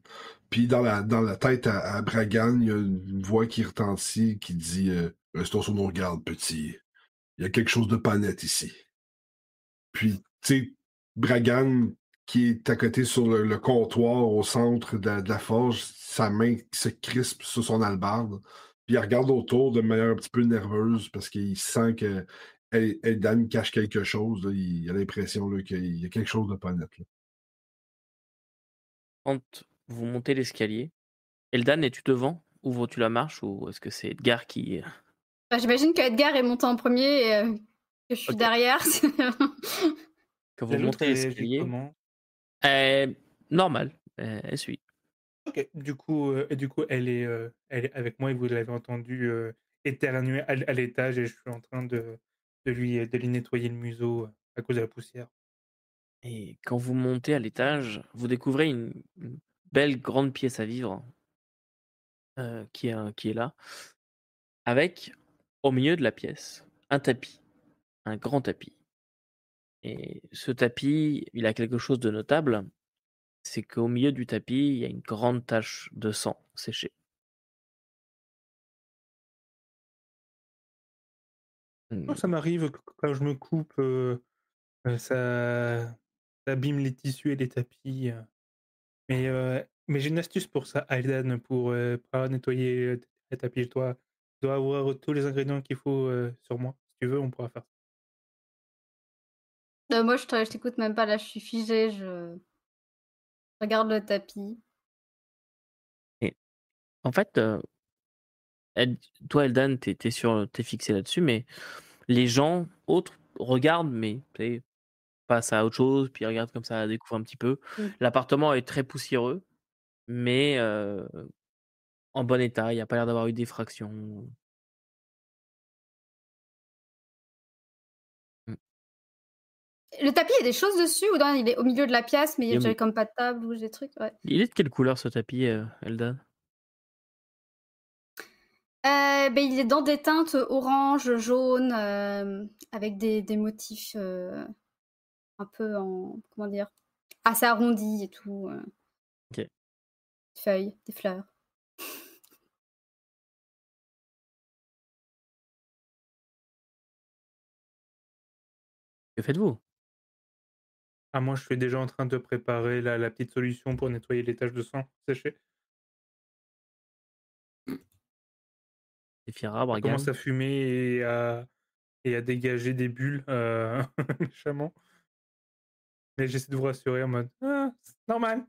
Puis dans la, tête à, Bragan, il y a une voix qui retentit qui dit euh, Restons sur nos gardes, petit. Il y a quelque chose de pas net ici. Puis, tu sais, Bragan, qui est à côté sur le, le comptoir au centre de de la forge, sa main se crispe sur son albarde. Puis il regarde autour de manière un petit peu nerveuse parce qu'il sent que El- Eldan cache quelque chose. là. Il a l'impression là, qu'il y a quelque chose de pas net. là. Quand vous montez l'escalier, Eldan, es-tu devant? Ouvres-tu la marche ou est-ce que c'est Edgar qui... Bah, J'imagine que Edgar est monté en premier et euh, que je suis derrière. Quand vous montez l'escalier... comment? Euh, normal, euh, elle suit. Ok, du coup, euh, du coup elle, est, euh, elle est avec moi et vous l'avez entendu euh, éternuer à l'étage et je suis en train de, de, lui, de lui nettoyer le museau à cause de la poussière. Et quand vous montez à l'étage, vous découvrez une, belle grande pièce à vivre qui, est, qui est là, avec au milieu de la pièce un tapis, un grand tapis. Et ce tapis, il a quelque chose de notable, c'est qu'au milieu du tapis, il y a une grande tache de sang séché. Hmm, Oh, ça m'arrive que quand je me coupe, euh, ça, ça abîme les tissus et les tapis. Mais, euh, mais j'ai une astuce pour ça, Aidan, pour, euh, pour nettoyer les tapis. Je dois, je dois avoir tous les ingrédients qu'il faut euh, sur moi. Si tu veux, on pourra faire ça. Euh, moi, je te- je t'écoute même pas, là, je suis figée, je regarde le tapis. En fait, toi, Eldan, t'es es sur, fixé là-dessus, mais les gens autres regardent, mais tu sais, passe à autre chose, puis il regarde comme ça, découvre un petit peu. Mmh. L'appartement est très poussiéreux, mais euh, en bon état. Il n'y a pas l'air d'avoir eu d'effraction. Mmh. Le tapis, il y a des choses dessus ou non, il est au milieu de la pièce, mais il y a comme pas de table ou des trucs. Ouais. Il est de quelle couleur ce tapis, euh, Eldan? Euh, ben, il est dans des teintes orange, jaune, euh, avec des, des motifs euh, un peu en. Comment dire Assez arrondis et tout. euh. Ok. Des feuilles, des fleurs. Que faites-vous? Ah, moi, je suis déjà en train de préparer la, la petite solution pour nettoyer les taches de sang séchées. Sephira, Ça Bragan commence à fumer et à, et à dégager des bulles euh, méchamment. Mais j'essaie de vous rassurer en mode ah, c'est normal.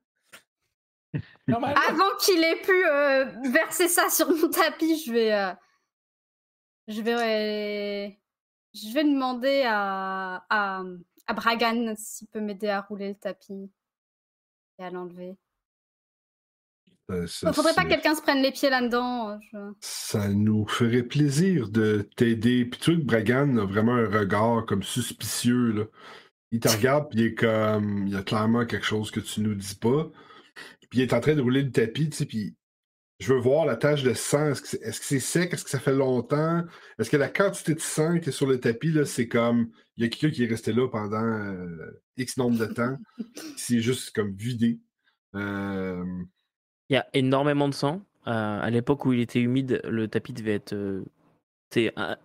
normal. Avant qu'il ait pu euh, verser ça sur mon tapis, je vais. euh, je vais. je vais demander à, à, à Bragan s'il peut m'aider à rouler le tapis et à l'enlever. Euh, ça- Il faudrait pas que quelqu'un se prenne les pieds là-dedans. euh, je- Ça nous ferait plaisir de t'aider. Puis tu vois que Bragan a vraiment un regard comme suspicieux. Là. Il te regarde, puis il est comme. Il y a clairement quelque chose que tu nous dis pas. Puis il est en train de rouler le tapis, tu sais, puis je veux voir la tache de sang. Est-ce que c'est sec? Est-ce que ça fait longtemps? Est-ce que la quantité de sang qui est sur le tapis, là, c'est comme. Il y a quelqu'un qui est resté là pendant euh, X nombre de temps. c'est juste comme vidé. Euh, Il y a énormément de sang. Euh, à l'époque où il était humide, le tapis devait être euh,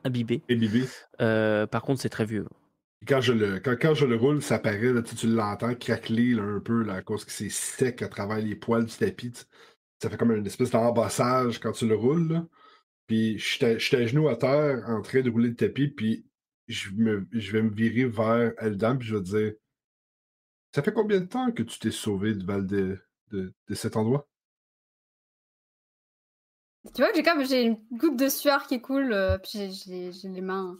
imbibé. imbibé. Euh, par contre, c'est très vieux. Quand je le, quand, quand je le roule, ça paraît, là, tu, l'entends craqueler là, un peu là, à cause que c'est sec à travers les poils du tapis. tu. Ça fait comme une espèce d'embassage quand tu le roules. là. Puis je suis à- genoux à terre en train de rouler le tapis, puis je, me, je vais me virer vers Eldam, puis je vais dire Ça fait combien de temps que tu t'es sauvé de, Val de, de, de cet endroit Tu vois, j'ai comme j'ai une goutte de sueur qui coule, euh, puis j'ai- les mains,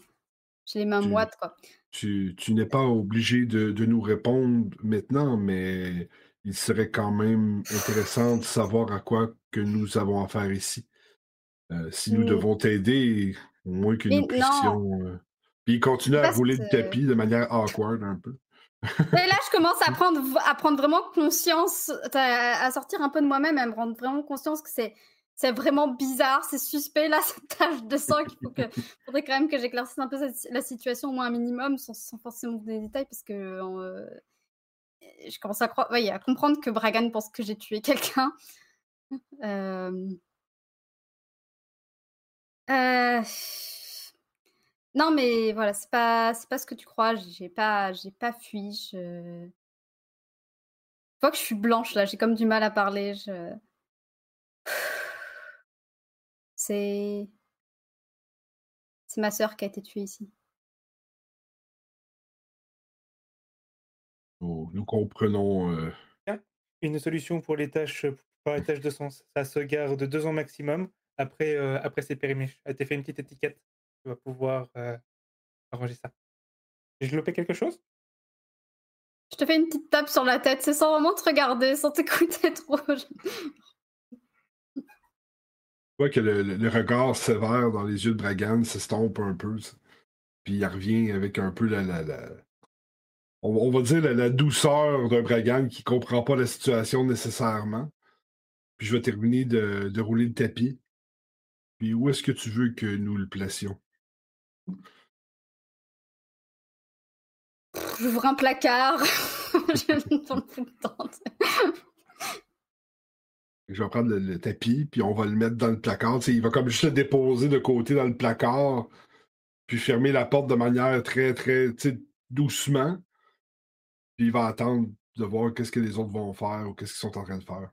j'ai les mains Tu- moites quoi. Tu, tu n'es pas obligé de, de nous répondre maintenant, mais il serait quand même intéressant de savoir à quoi que nous avons affaire ici. Euh, si nous Mm. devons t'aider, au moins que Mais nous puissions. euh, Puis il continue à rouler le que- tapis de manière awkward un peu. Et là, je commence à prendre, à prendre vraiment conscience, à, à sortir un peu de moi-même, à me rendre vraiment conscience que c'est, c'est vraiment bizarre, c'est suspect là, cette tache de sang. faut que, faudrait quand même que j'éclaircisse un peu cette- la situation au moins un minimum, sans, sans forcément vous donner des détails, parce que euh, je commence à croire, ouais, à comprendre que Bragan pense que j'ai tué quelqu'un. Euh... Euh, Non, mais voilà, c'est pas, c'est pas ce que tu crois. J'ai pas, j'ai pas fui. Je... je vois que je suis blanche là. J'ai comme du mal à parler. Je... C'est, c'est ma sœur qui a été tuée ici. Nous, nous comprenons. euh, Une solution pour les tâches, pour les tâches de sens. Ça se garde deux ans maximum. Après, euh, après c'est périmé. Elle t'a fait une petite étiquette. Tu vas pouvoir euh, arranger ça. J'ai loupé quelque chose? Je te fais une petite tape sur la tête. C'est sans vraiment te regarder, sans t'écouter trop. Vois que le, regard sévère dans les yeux de Bragan s'estompe un peu. Puis il revient avec un peu la. on, va dire la, douceur d'un Bragan qui comprend pas la situation nécessairement. Puis je vais terminer de, de rouler le tapis. Puis où est-ce que tu veux que nous le placions? J'ouvre un placard. je le tout le temps. Je vais prendre le, tapis, puis on va le mettre dans le placard. Il va comme juste le déposer de côté dans le placard, puis fermer la porte de manière très, très, doucement. Puis il va attendre de voir qu'est-ce que les autres vont faire ou qu'est-ce qu'ils sont en train de faire.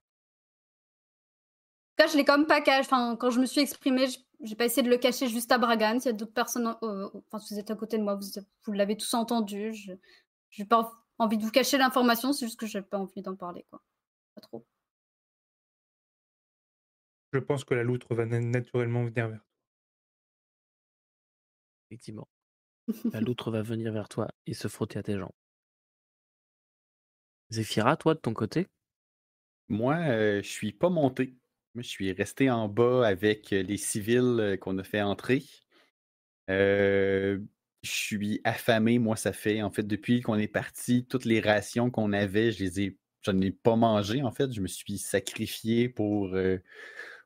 Là, je l'ai comme pas caché. Quand je me suis exprimée, j'ai pas essayé de le cacher juste à Bragan. S'il y a d'autres personnes, euh, enfin, si vous êtes à côté de moi, vous, l'avez tous entendu. Je j'ai pas envie de vous cacher l'information, c'est juste que j'ai pas envie d'en parler, quoi. Pas trop. Je pense que la loutre va na- naturellement venir vers toi. Effectivement. La loutre va venir vers toi et se frotter à tes jambes. Zéphira, toi, de ton côté? Moi, euh, je suis pas monté. Moi, je suis resté en bas avec les civils euh, qu'on a fait entrer. Euh, je suis affamé, moi, ça fait, en fait, depuis qu'on est parti, toutes les rations qu'on avait, je les ai, j'en ai pas mangé, en fait. Je me suis sacrifié pour, euh,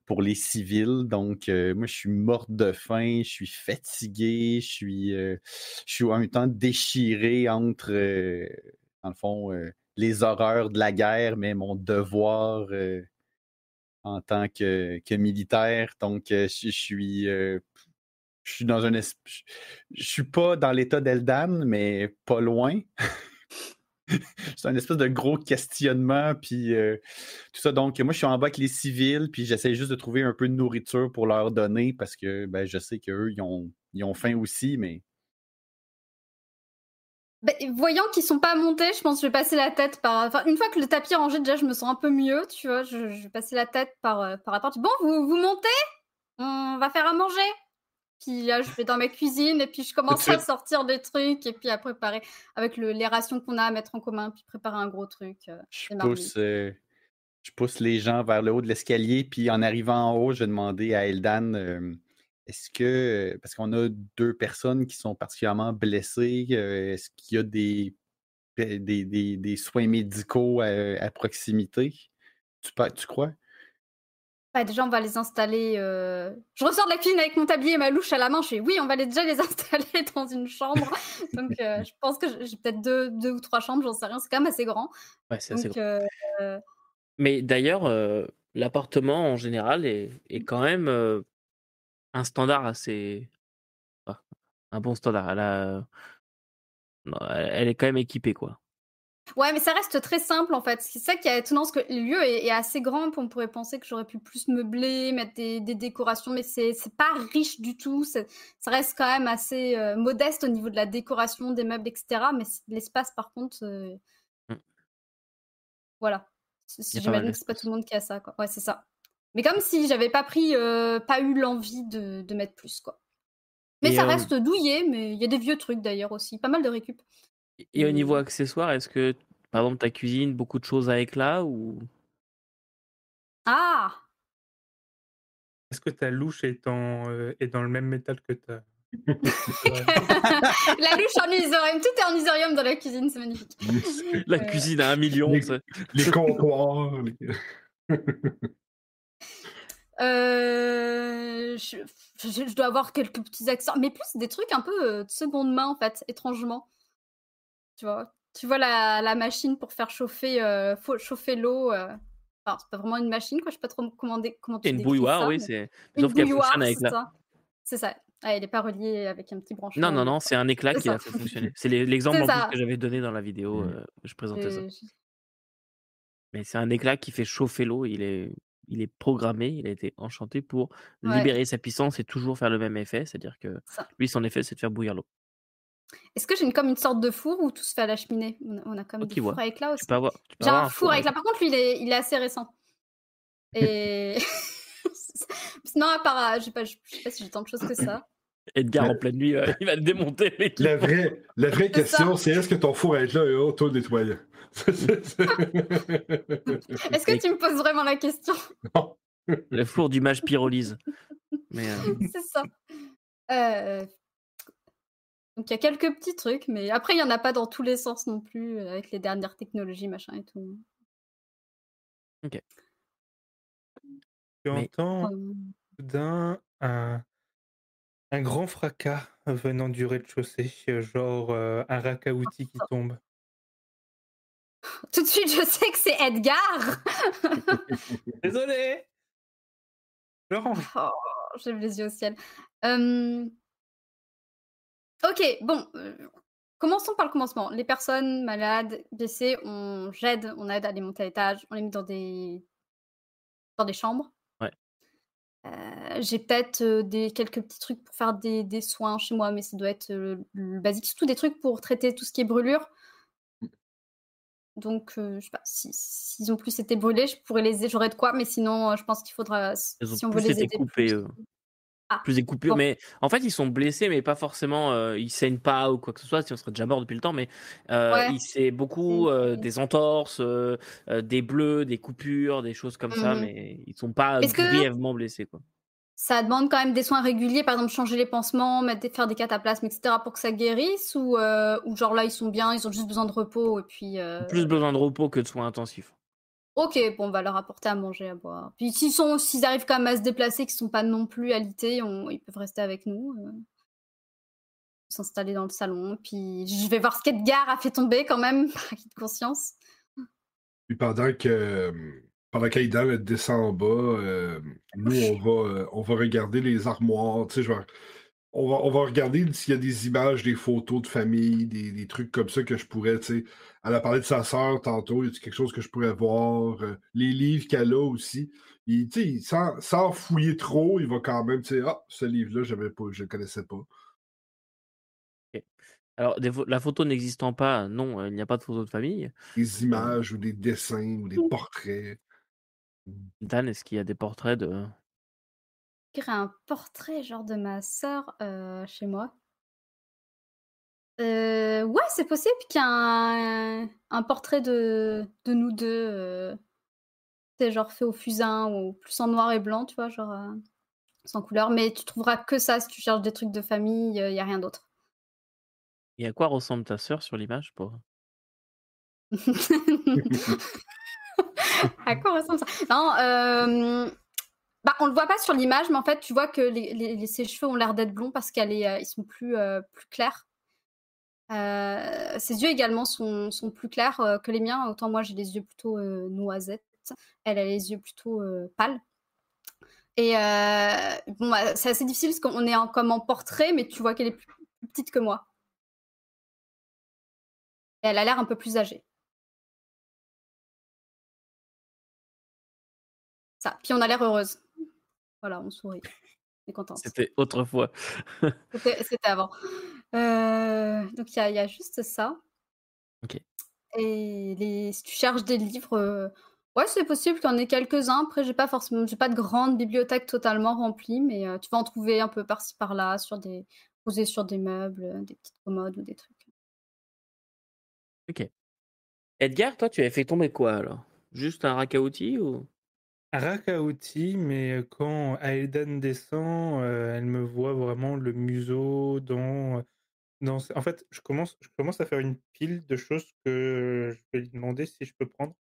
pour les civils. Donc, moi, je suis morte de faim, je suis fatigué, je suis, je suis en même temps déchiré entre, dans le fond, les horreurs de la guerre, mais mon devoir en tant que, que militaire. Donc, je, je suis, je suis dans un, je suis pas dans l'état d'Eldan, mais pas loin. C'est un espèce de gros questionnement, puis euh, tout ça. Donc, moi, je suis en bas avec les civils, puis j'essaie juste de trouver un peu de nourriture pour leur donner parce que ben, je sais qu'eux, ils ont, ils ont faim aussi, mais Ben, voyant qu'ils sont pas montés, je pense que je vais passer la tête par. Une fois que le tapis est rangé, déjà, je me sens un peu mieux, tu vois. Je, je vais passer la tête par, euh, par la porte. Bon, vous, vous montez? On va faire à manger? Puis là, je vais dans ma cuisine et puis je commence à sortir des trucs et puis à préparer avec le- les rations qu'on a à mettre en commun, puis préparer un gros truc. euh, je pousse, euh, je pousse les gens vers le haut de l'escalier, puis en arrivant en haut, je vais demander à Eldan euh, est-ce que, parce qu'on a deux personnes qui sont particulièrement blessées, euh, est-ce qu'il y a des, des, des- des soins médicaux à, à proximité? Tu, tu crois? Déjà, on va les installer. euh, Je ressors de la cuisine avec mon tablier et ma louche à la main. Je fais oui, on va les, déjà les installer dans une chambre. Donc, euh, je pense que j'ai- peut-être deux, deux ou trois chambres, j'en sais rien. C'est quand même assez grand. Ouais, c'est assez Donc, gros. euh, Mais d'ailleurs, l'appartement en général est, est quand même un standard assez. un bon standard. Elle, a- non, elle elle est quand même équipée, quoi. Ouais, mais ça reste très simple en fait. C'est ça qui est étonnant, parce que le lieu est, est assez grand. On pourrait penser que j'aurais pu plus meubler, mettre des, des décorations, mais c'est pas riche du tout. Ça reste quand même assez euh, modeste au niveau de la décoration, des meubles, etc. Mais l'espace, par contre, euh, Mm. voilà. J'imagine que c'est pas tout le monde qui a ça. Quoi. Ouais, c'est ça. Mais comme si j'avais pas pris, euh, pas eu l'envie de, de mettre plus, quoi. Mais Et, ça reste douillet, mais il y a des vieux trucs d'ailleurs aussi. Pas mal de récup. Et au niveau accessoires, est-ce que, par exemple, ta cuisine, beaucoup de choses à éclat ou? Ah Est-ce que ta louche est, en, euh, est dans le même métal que ta. La louche en isorium, tout est en isorium dans la cuisine, c'est magnifique. la cuisine à un million Les- ça- Les comptoirs. les- Euh, je, je- je dois avoir quelques petits accents, mais plus des trucs un peu euh, de seconde main en fait, étrangement. Tu vois, tu vois la, la machine pour faire chauffer, euh, faut chauffer l'eau. euh, Alors c'est pas vraiment une machine, quoi. Je sais pas trop comment, comment tu C'est une bouilloire, ça, oui, c'est. Une Sauf bouilloire, c'est ça. C'est ça. Ah, elle est pas reliée avec un petit branchement. Non, non, non, c'est un éclat C'est qui ça. fait fonctionner. C'est l'exemple C'est en plus ça. que j'avais donné dans la vidéo, Mm. euh, je présentais ça. Mais c'est un éclat qui fait chauffer l'eau. Il est, il est programmé, il a été enchanté pour Ouais. libérer sa puissance et toujours faire le même effet. C'est-à-dire que Ça. lui, son effet, c'est de faire bouillir l'eau. Est-ce que j'ai une, comme une sorte de four où tout se fait à la cheminée? On a, on a des fours à éclat aussi. Tu peux avoir, tu peux J'ai avoir un four avec là. Par contre, lui, il est, il est assez récent. Et sinon, à part, euh, j'ai pas, je je sais pas si j'ai tant de choses que ça. Edgar en pleine nuit, euh, il va te démonter. La vraie, la vraie C'est ça. question, c'est est-ce que ton four à là est auto-nettoyant? Est-ce que tu me poses vraiment la question? Non. Le four du mage pyrolyse. Mais euh, C'est ça. Euh, Donc il y a quelques petits trucs, mais après il y en a pas dans tous les sens non plus euh, avec les dernières technologies machin et tout. Tu Mais- entends soudain un, un grand fracas venant du rez-de-chaussée, genre euh, un racaouti qui tombe. Tout de suite je sais que c'est Edgar. Désolé Laurent Oh, j'ai les yeux au ciel. Euh, Ok, bon. euh, Commençons par le commencement. Les personnes malades, blessées, on j'aide, on aide à les monter à l'étage, on les met dans des dans des chambres. Ouais. Euh, J'ai peut-être euh, des quelques petits trucs pour faire des, des soins chez moi, mais ça doit être le basique. Surtout des trucs pour traiter tout ce qui est brûlure. Donc, euh, je sais pas, si- s'ils ont plus été brûlés, je pourrais les, j'aurais de quoi, mais sinon, je pense qu'il faudra, Ils ont si on veut plus les été aider coupés, plus. Ah, plus des coupures. bon. Mais en fait, ils sont blessés, mais pas forcément. euh, ils saignent pas ou quoi que ce soit. Si on serait déjà mort depuis le temps, mais euh, Ouais. il- c'est beaucoup euh, des entorses, euh, des bleus, des coupures, des choses comme ça, Mhm. mais ils sont pas grièvement blessés, quoi. Ça demande quand même des soins réguliers, par exemple changer les pansements, mettre faire des cataplasmes, etc. pour que ça guérisse ou, ou genre là ils sont bien, ils ont juste besoin de repos et puis. Plus besoin de repos que de soins intensifs. Ok, bon, on va leur apporter à manger, à boire. Puis s'ils sont, s'ils arrivent quand même à se déplacer, qu'ils sont pas non plus alités, on- ils peuvent rester avec nous, euh, s'installer dans le salon. Puis je vais voir ce qu'Edgar a fait tomber quand même, par acquis de conscience. Puis pendant que pendant qu'Aidan descend en bas, euh, nous on va euh, on va regarder les armoires, tu sais, je on va, on va regarder s'il y a des images, des photos de famille, des, des trucs comme ça que je pourrais, tu sais. Elle a parlé de sa sœur tantôt, y a quelque chose que je pourrais voir, euh, les livres qu'elle a aussi. Et, tu sais, sans, sans fouiller trop, il va quand même, tu sais, ah, ce livre-là, pas, je le connaissais pas. Alors, la photo n'existant pas, non, euh, il n'y a pas de photo de famille. Des images ou des dessins ou des portraits. Dan, est-ce qu'il y a des portraits de. Un portrait genre de ma sœur euh, chez moi. Euh, ouais, c'est possible qu'il y ait un, un portrait de, de nous deux. Euh, c'est genre fait au fusain ou plus en noir et blanc, tu vois, genre euh, sans couleur. Mais tu trouveras que ça si tu cherches des trucs de famille, il n'y a rien d'autre. Et à quoi ressemble ta sœur sur l'image pour... à quoi ressemble ça? Non, euh, bah, on le voit pas sur l'image, mais en fait, tu vois que ses cheveux ont l'air d'être blonds parce est, euh, sont plus, euh, plus clairs. Euh, ses yeux également sont, sont plus clairs que les miens. Autant moi, j'ai les yeux plutôt noisettes. Elle a les yeux plutôt pâles. Et bon, bah, c'est assez difficile parce qu'on est en, comme en portrait, mais tu vois qu'elle est plus, petite que moi. Elle a l'air un peu plus âgée. Ça. Puis on a l'air heureuse. Voilà, on sourit. On est contente. C'était autrefois. C'était avant. Euh, donc il y, a- il y a juste ça. Ok. Et les, si tu cherches des livres, euh, ouais, c'est possible qu'il y en ait quelques-uns. Après, j'ai pas forcément, j'ai pas de grande bibliothèque totalement remplie, mais euh, tu vas en trouver un peu par-ci par-là, sur des, posés sur des meubles, des petites commodes ou des trucs. Ok. Edgar, toi, tu avais fait tomber quoi alors? Juste un rakauti ou? Rakauti, mais quand Aedan descend, elle me voit vraiment le museau dans, dans... En fait, je commence, je commence à faire une pile de choses que je vais lui demander si je peux prendre.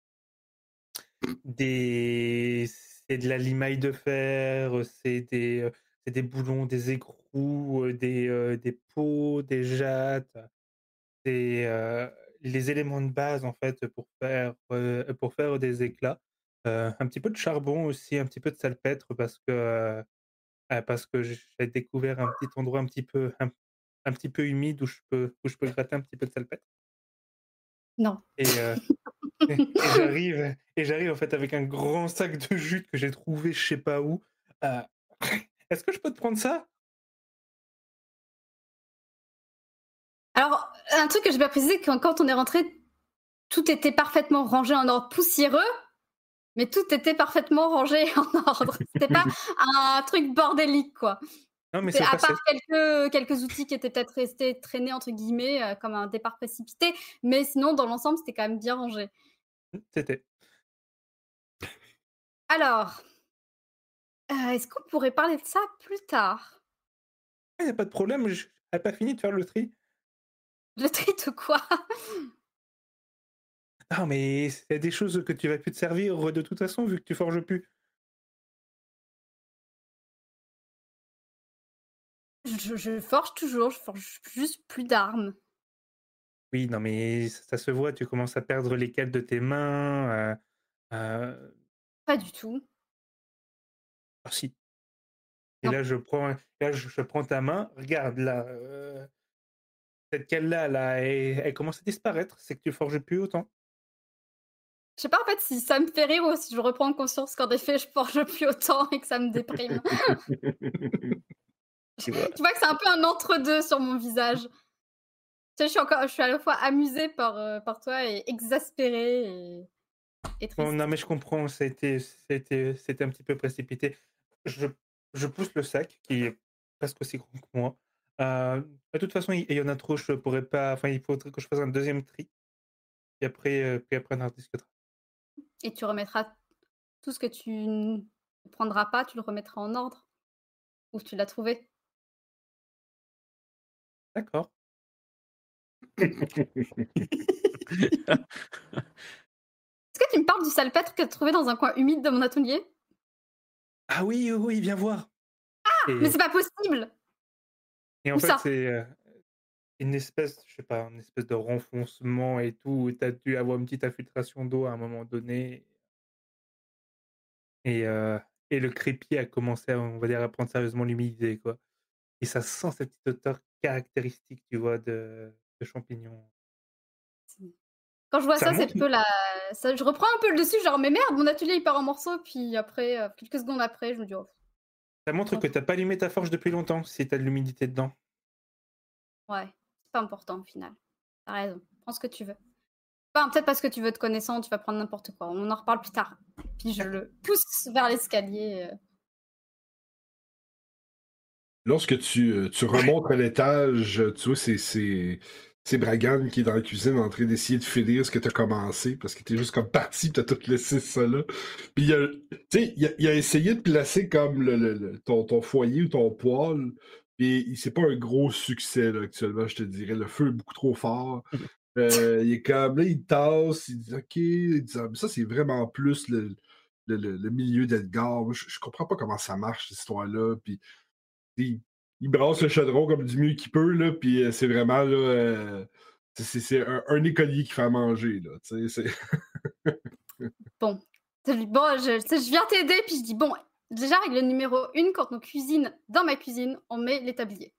Des... C'est de la limaille de fer, c'est des, des boulons, des écrous, des, euh, des pots, des jattes. Euh, les éléments de base, en fait, pour faire, pour faire des éclats. Euh, un petit peu de charbon aussi, un petit peu de salpêtre parce que, euh, euh, parce que j'ai découvert un petit endroit un petit peu, un, un petit peu humide où je, peux, où je peux gratter un petit peu de salpêtre. Non. Et, euh, et- et j'arrive, et j'arrive en fait avec un grand sac de jute que j'ai trouvé je sais pas où. Euh, Est-ce que je peux te prendre ça? Alors, un truc que je vais préciser, quand, quand on est rentré, tout était parfaitement rangé en ordre poussiéreux, mais tout était parfaitement rangé en ordre. C'était pas un truc bordélique, quoi. Non, mais à part quelques, quelques outils qui étaient peut-être restés traînés, entre guillemets, euh, comme un départ précipité, mais sinon, dans l'ensemble, c'était quand même bien rangé. C'était. Alors, euh, est-ce qu'on pourrait parler de ça plus tard? Il n'y a pas de problème, je n'ai pas fini de faire le tri. Le tri de quoi? Non, mais c'est des choses que tu vas plus te servir de toute façon vu que tu forges plus. je, je forge toujours, je forge juste plus d'armes. Oui, non, mais ça se voit, tu commences à perdre les cales de tes mains. euh, euh, Pas du tout. ah, si. Et Non. là, je prends, là, je, je prends ta main. Regarde, là. euh, cette cale-là, là, elle, elle commence à disparaître. C'est que tu forges plus autant. Je sais pas en fait si ça me fait rire ou si je reprends conscience qu'en effet je forge plus autant et que ça me déprime. Tu vois. tu vois que c'est un peu un entre-deux sur mon visage. Tu sais, je suis, encore, je suis à la fois amusée par, euh, par toi et exaspérée et, et triste. Bon, non, mais je comprends, c'était, un petit peu précipité. Je, je pousse le sac qui est presque aussi grand que moi. Euh, de toute façon, il y en a trop, je pourrais pas. Enfin, il faudrait que je fasse un deuxième tri. Et après, euh, puis après on en. Et tu remettras tout ce que tu ne prendras pas, tu le remettras en ordre. Où tu l'as trouvé. D'accord. Est-ce que tu me parles du salpêtre que tu as trouvé dans un coin humide de mon atelier? Ah oui, oui, viens voir. Ah, mais Et, c'est pas possible et en Où fait, c'est euh, une espèce, je sais pas, une espèce de renfoncement et tout. Tu as dû avoir une petite infiltration d'eau à un moment donné. Et, euh, et le crépi a commencé, à, on va dire, à prendre sérieusement l'humidité, quoi. Et ça sent cette petite odeur caractéristique, tu vois, de, de champignons. Quand je vois Ça ça, c'est un peu la... ça- Je reprends un peu le dessus, genre, mais merde, mon atelier il part en morceaux, puis après, euh, quelques secondes après, je me dis, oh, Ça montre que t'as pas allumé ta forge depuis longtemps si t'as de l'humidité dedans. ouais, pas important au final. T'as raison, prends ce que tu veux. Enfin, peut-être parce que tu veux te connaissant, tu vas prendre n'importe quoi. On en reparle plus tard. Puis je le pousse vers l'escalier. euh. Lorsque tu, euh, tu remontes à l'étage, tu vois, c'est, c'est, c'est Bragan qui est dans la cuisine en train d'essayer de finir ce que tu as commencé parce que t'es juste comme parti, t'as tout laissé ça là. Puis il a, il a, il a essayé de placer comme le, le- le- ton, ton foyer ou ton poêle. Puis c'est pas un gros succès là, actuellement, je te dirais. Le feu est beaucoup trop fort. Euh, il est comme là, il tasse, il dit OK, il dit, Ah, mais ça c'est vraiment plus le, le, le- le milieu d'Edgar. Je, je comprends pas comment ça marche, cette histoire-là. Puis il, il brasse le chaudron comme du mieux qu'il peut, là, puis euh, c'est vraiment là, euh, c'est- un, un écolier qui fait à manger. Là, tu sais, c'est- Bon, bon, je, je viens t'aider, puis je dis, bon, déjà, règle numéro une, quand on cuisine dans ma cuisine, on met les tabliers.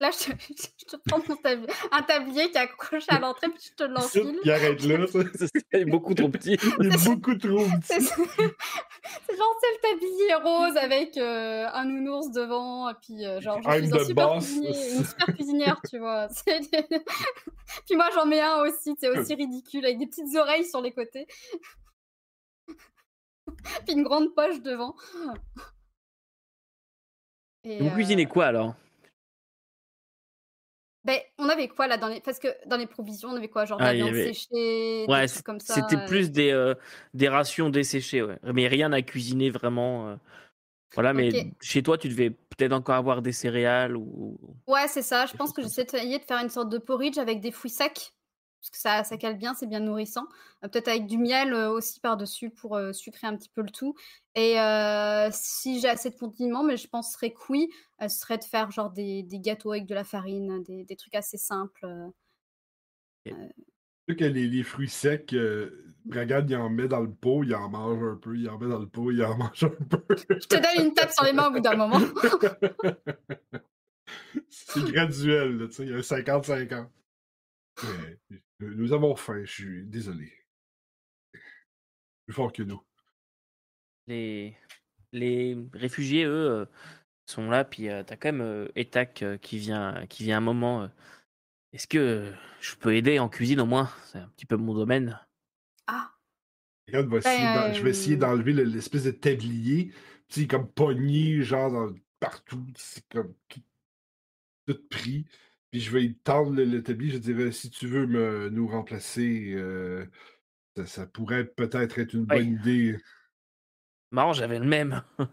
Là, je te, je te prends mon tab- un tablier qui est accroché à l'entrée, puis je te l'enfile. Il arrête là. C'est beaucoup trop petit. Il est beaucoup trop C'est petit. c'est genre, c'est le tablier rose avec euh, un nounours devant, et puis euh, genre, je suis un super cuisinier, une super cuisinière, tu vois. Puis moi, j'en mets un aussi, c'est aussi ridicule, avec des petites oreilles sur les côtés. puis une grande poche devant. Et, Vous euh, cuisinez quoi alors? Ben, on avait quoi là dans les... Parce que dans les provisions, on avait quoi Genre Ah, la viande avait- séchée, Ouais, des trucs comme ça. c'était euh. plus des, euh, des rations desséchées, ouais. Mais rien à cuisiner vraiment. euh. Voilà, mais chez toi, tu devais peut-être encore avoir des céréales ou. Ouais, c'est ça. Je pense que d'essayer de faire une sorte de porridge avec des fruits secs. Parce que ça, ça cale bien, c'est bien nourrissant. Euh, Peut-être avec du miel euh, aussi par-dessus pour euh, sucrer un petit peu le tout. Et euh, si j'ai assez de condiments, mais je penserais que oui, euh, ce serait de faire genre des, des gâteaux avec de la farine, des, des trucs assez simples. euh. Tu sais que les, les fruits secs, euh, Bragan, il en met dans le pot, il en mange un peu, il en met dans le pot, il en mange un peu. Je te donne une tape sur les mains au bout d'un moment. c'est graduel, tu sais, il y a un 50-50. Mais, euh, Nous avons faim, je suis désolé. Plus fort que nous. Les, les réfugiés, eux, euh, sont là, puis euh, t'as quand même euh, Etak euh, qui vient, qui vient un moment. euh, Est-ce que euh, je peux aider en cuisine au moins? C'est un petit peu mon domaine. Ah, Regarde, va je vais essayer euh, d'enlever le- l'espèce de tablier. Sais, comme pogné, genre dans- partout. C'est comme tout, tout pris. Puis je vais y tendre le, le tablier. Je dirais, si tu veux me, nous remplacer, euh, ça, ça pourrait peut-être être une bonne idée. Marrant, j'avais le même.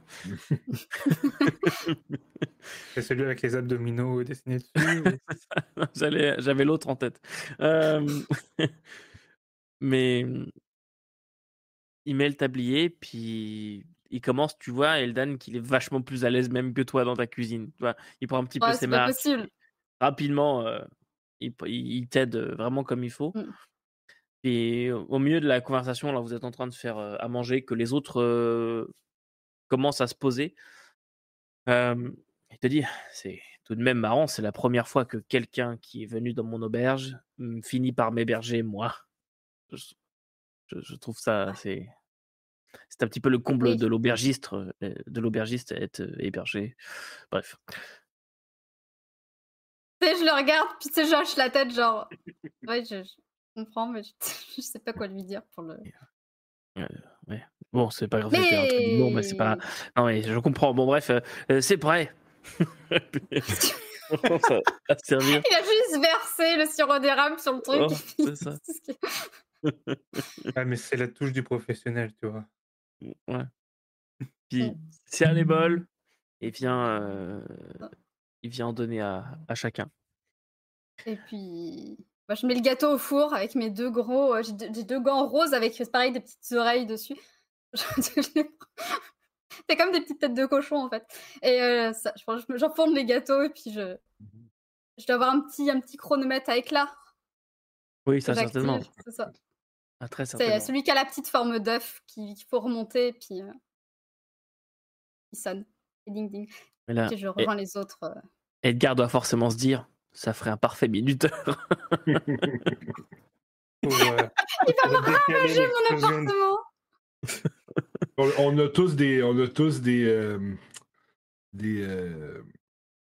C'est celui avec les abdominaux dessinés dessus. ou- J'avais l'autre en tête. Euh, Mais il met le tablier, puis il commence, tu vois, Eldan, qu'il est vachement plus à l'aise même que toi dans ta cuisine. Tu vois, il prend un petit peu ouais, ses marques. possible. Rapidement, euh, il, t'aide vraiment comme il faut. Mm. Et au milieu de la conversation, là, vous êtes en train de faire euh, à manger, que les autres euh, commencent à se poser. Il te dit, c'est tout de même marrant, c'est la première fois que quelqu'un qui est venu dans mon auberge finit par m'héberger, moi. Je, je- je trouve ça, c'est, c'est un petit peu le comble Oui. de l'aubergiste, de l'aubergiste être hébergé. Bref. Sais, je le regarde, puis tu sais, je hoche la tête, genre. Ouais, je, je comprends, mais je, je sais pas quoi lui dire pour le. Ouais, Bon, c'est pas grave, c'était un truc d'humour, mais c'est pas. Non, mais je comprends. Bon, bref, euh, euh, c'est prêt. Ça va servir. Il a juste versé le sirop d'érable sur le truc. Oh, puis c'est ça. c'est ce qui- Ah, mais c'est la touche du professionnel, tu vois. Ouais. Puis, Mm. serre les bols et vient, euh, il vient en donner à, à chacun. Et puis, moi, je mets le gâteau au four avec mes deux gros. euh, J'ai deux, gants roses avec, pareil, des petites oreilles dessus. C'est comme des petites têtes de cochon, en fait. Et euh, ça, j'enfourne les gâteaux et puis je, je dois avoir un petit, un petit chronomètre à éclat. Oui, ça certainement. C'est ça. Ah, très C'est celui qui a la petite forme d'œuf qui- qu'il faut remonter et puis euh, il sonne. Et ding ding. Mais là, Puis je rejoins les autres. euh. Edgar doit forcément se dire, ça ferait un parfait minuteur. Pour, euh, pour décaler J'ai mon l'explosion de- appartement On, on a tous des, on a tous des, euh, des, euh,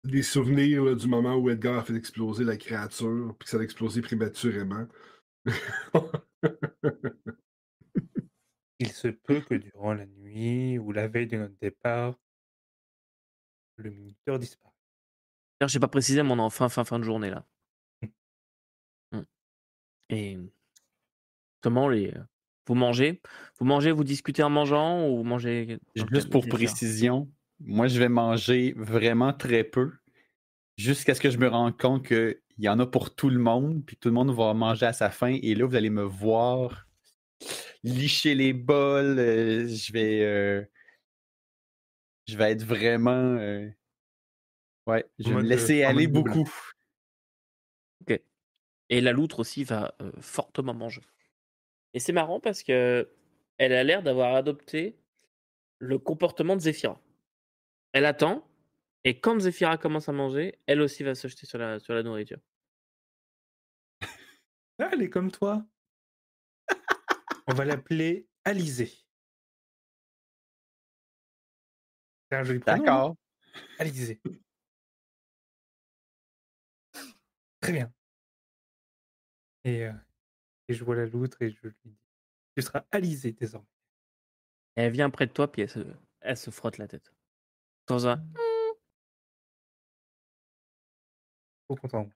des souvenirs là, du moment où Edgar a fait exploser la créature, puis que ça a explosé prématurément. Il se peut que durant la nuit ou la veille de notre départ, le minuteur disparaisse. D'ailleurs, j'ai pas précisé, mais on est en fin, fin, fin de journée là. Mm. Et comment les. Vous mangez? Vous mangez, vous discutez en mangeant ou vous mangez. Juste pour désir précision, moi, je vais manger vraiment très peu jusqu'à ce que je me rende compte qu'il y en a pour tout le monde, puis tout le monde va manger à sa faim. Et là, vous allez me voir licher les bols. euh, je vais. euh, je vais être vraiment. euh, ouais, je vais me euh, laisser aller beaucoup. Et la loutre aussi va euh, fortement manger. Et c'est marrant parce que elle a l'air d'avoir adopté le comportement de Zéphira. Elle attend, et quand Zéphira commence à manger, elle aussi va se jeter sur la, sur la nourriture. Ah, elle est comme toi. On va l'appeler Alizé. C'est un joli prénom. non D'accord. Alizé. Très bien. Et, euh, et je vois la loutre et je lui dis Tu seras Alizé désormais. Elle vient près de toi, puis elle se, elle se frotte la tête. Dans un. Trop content.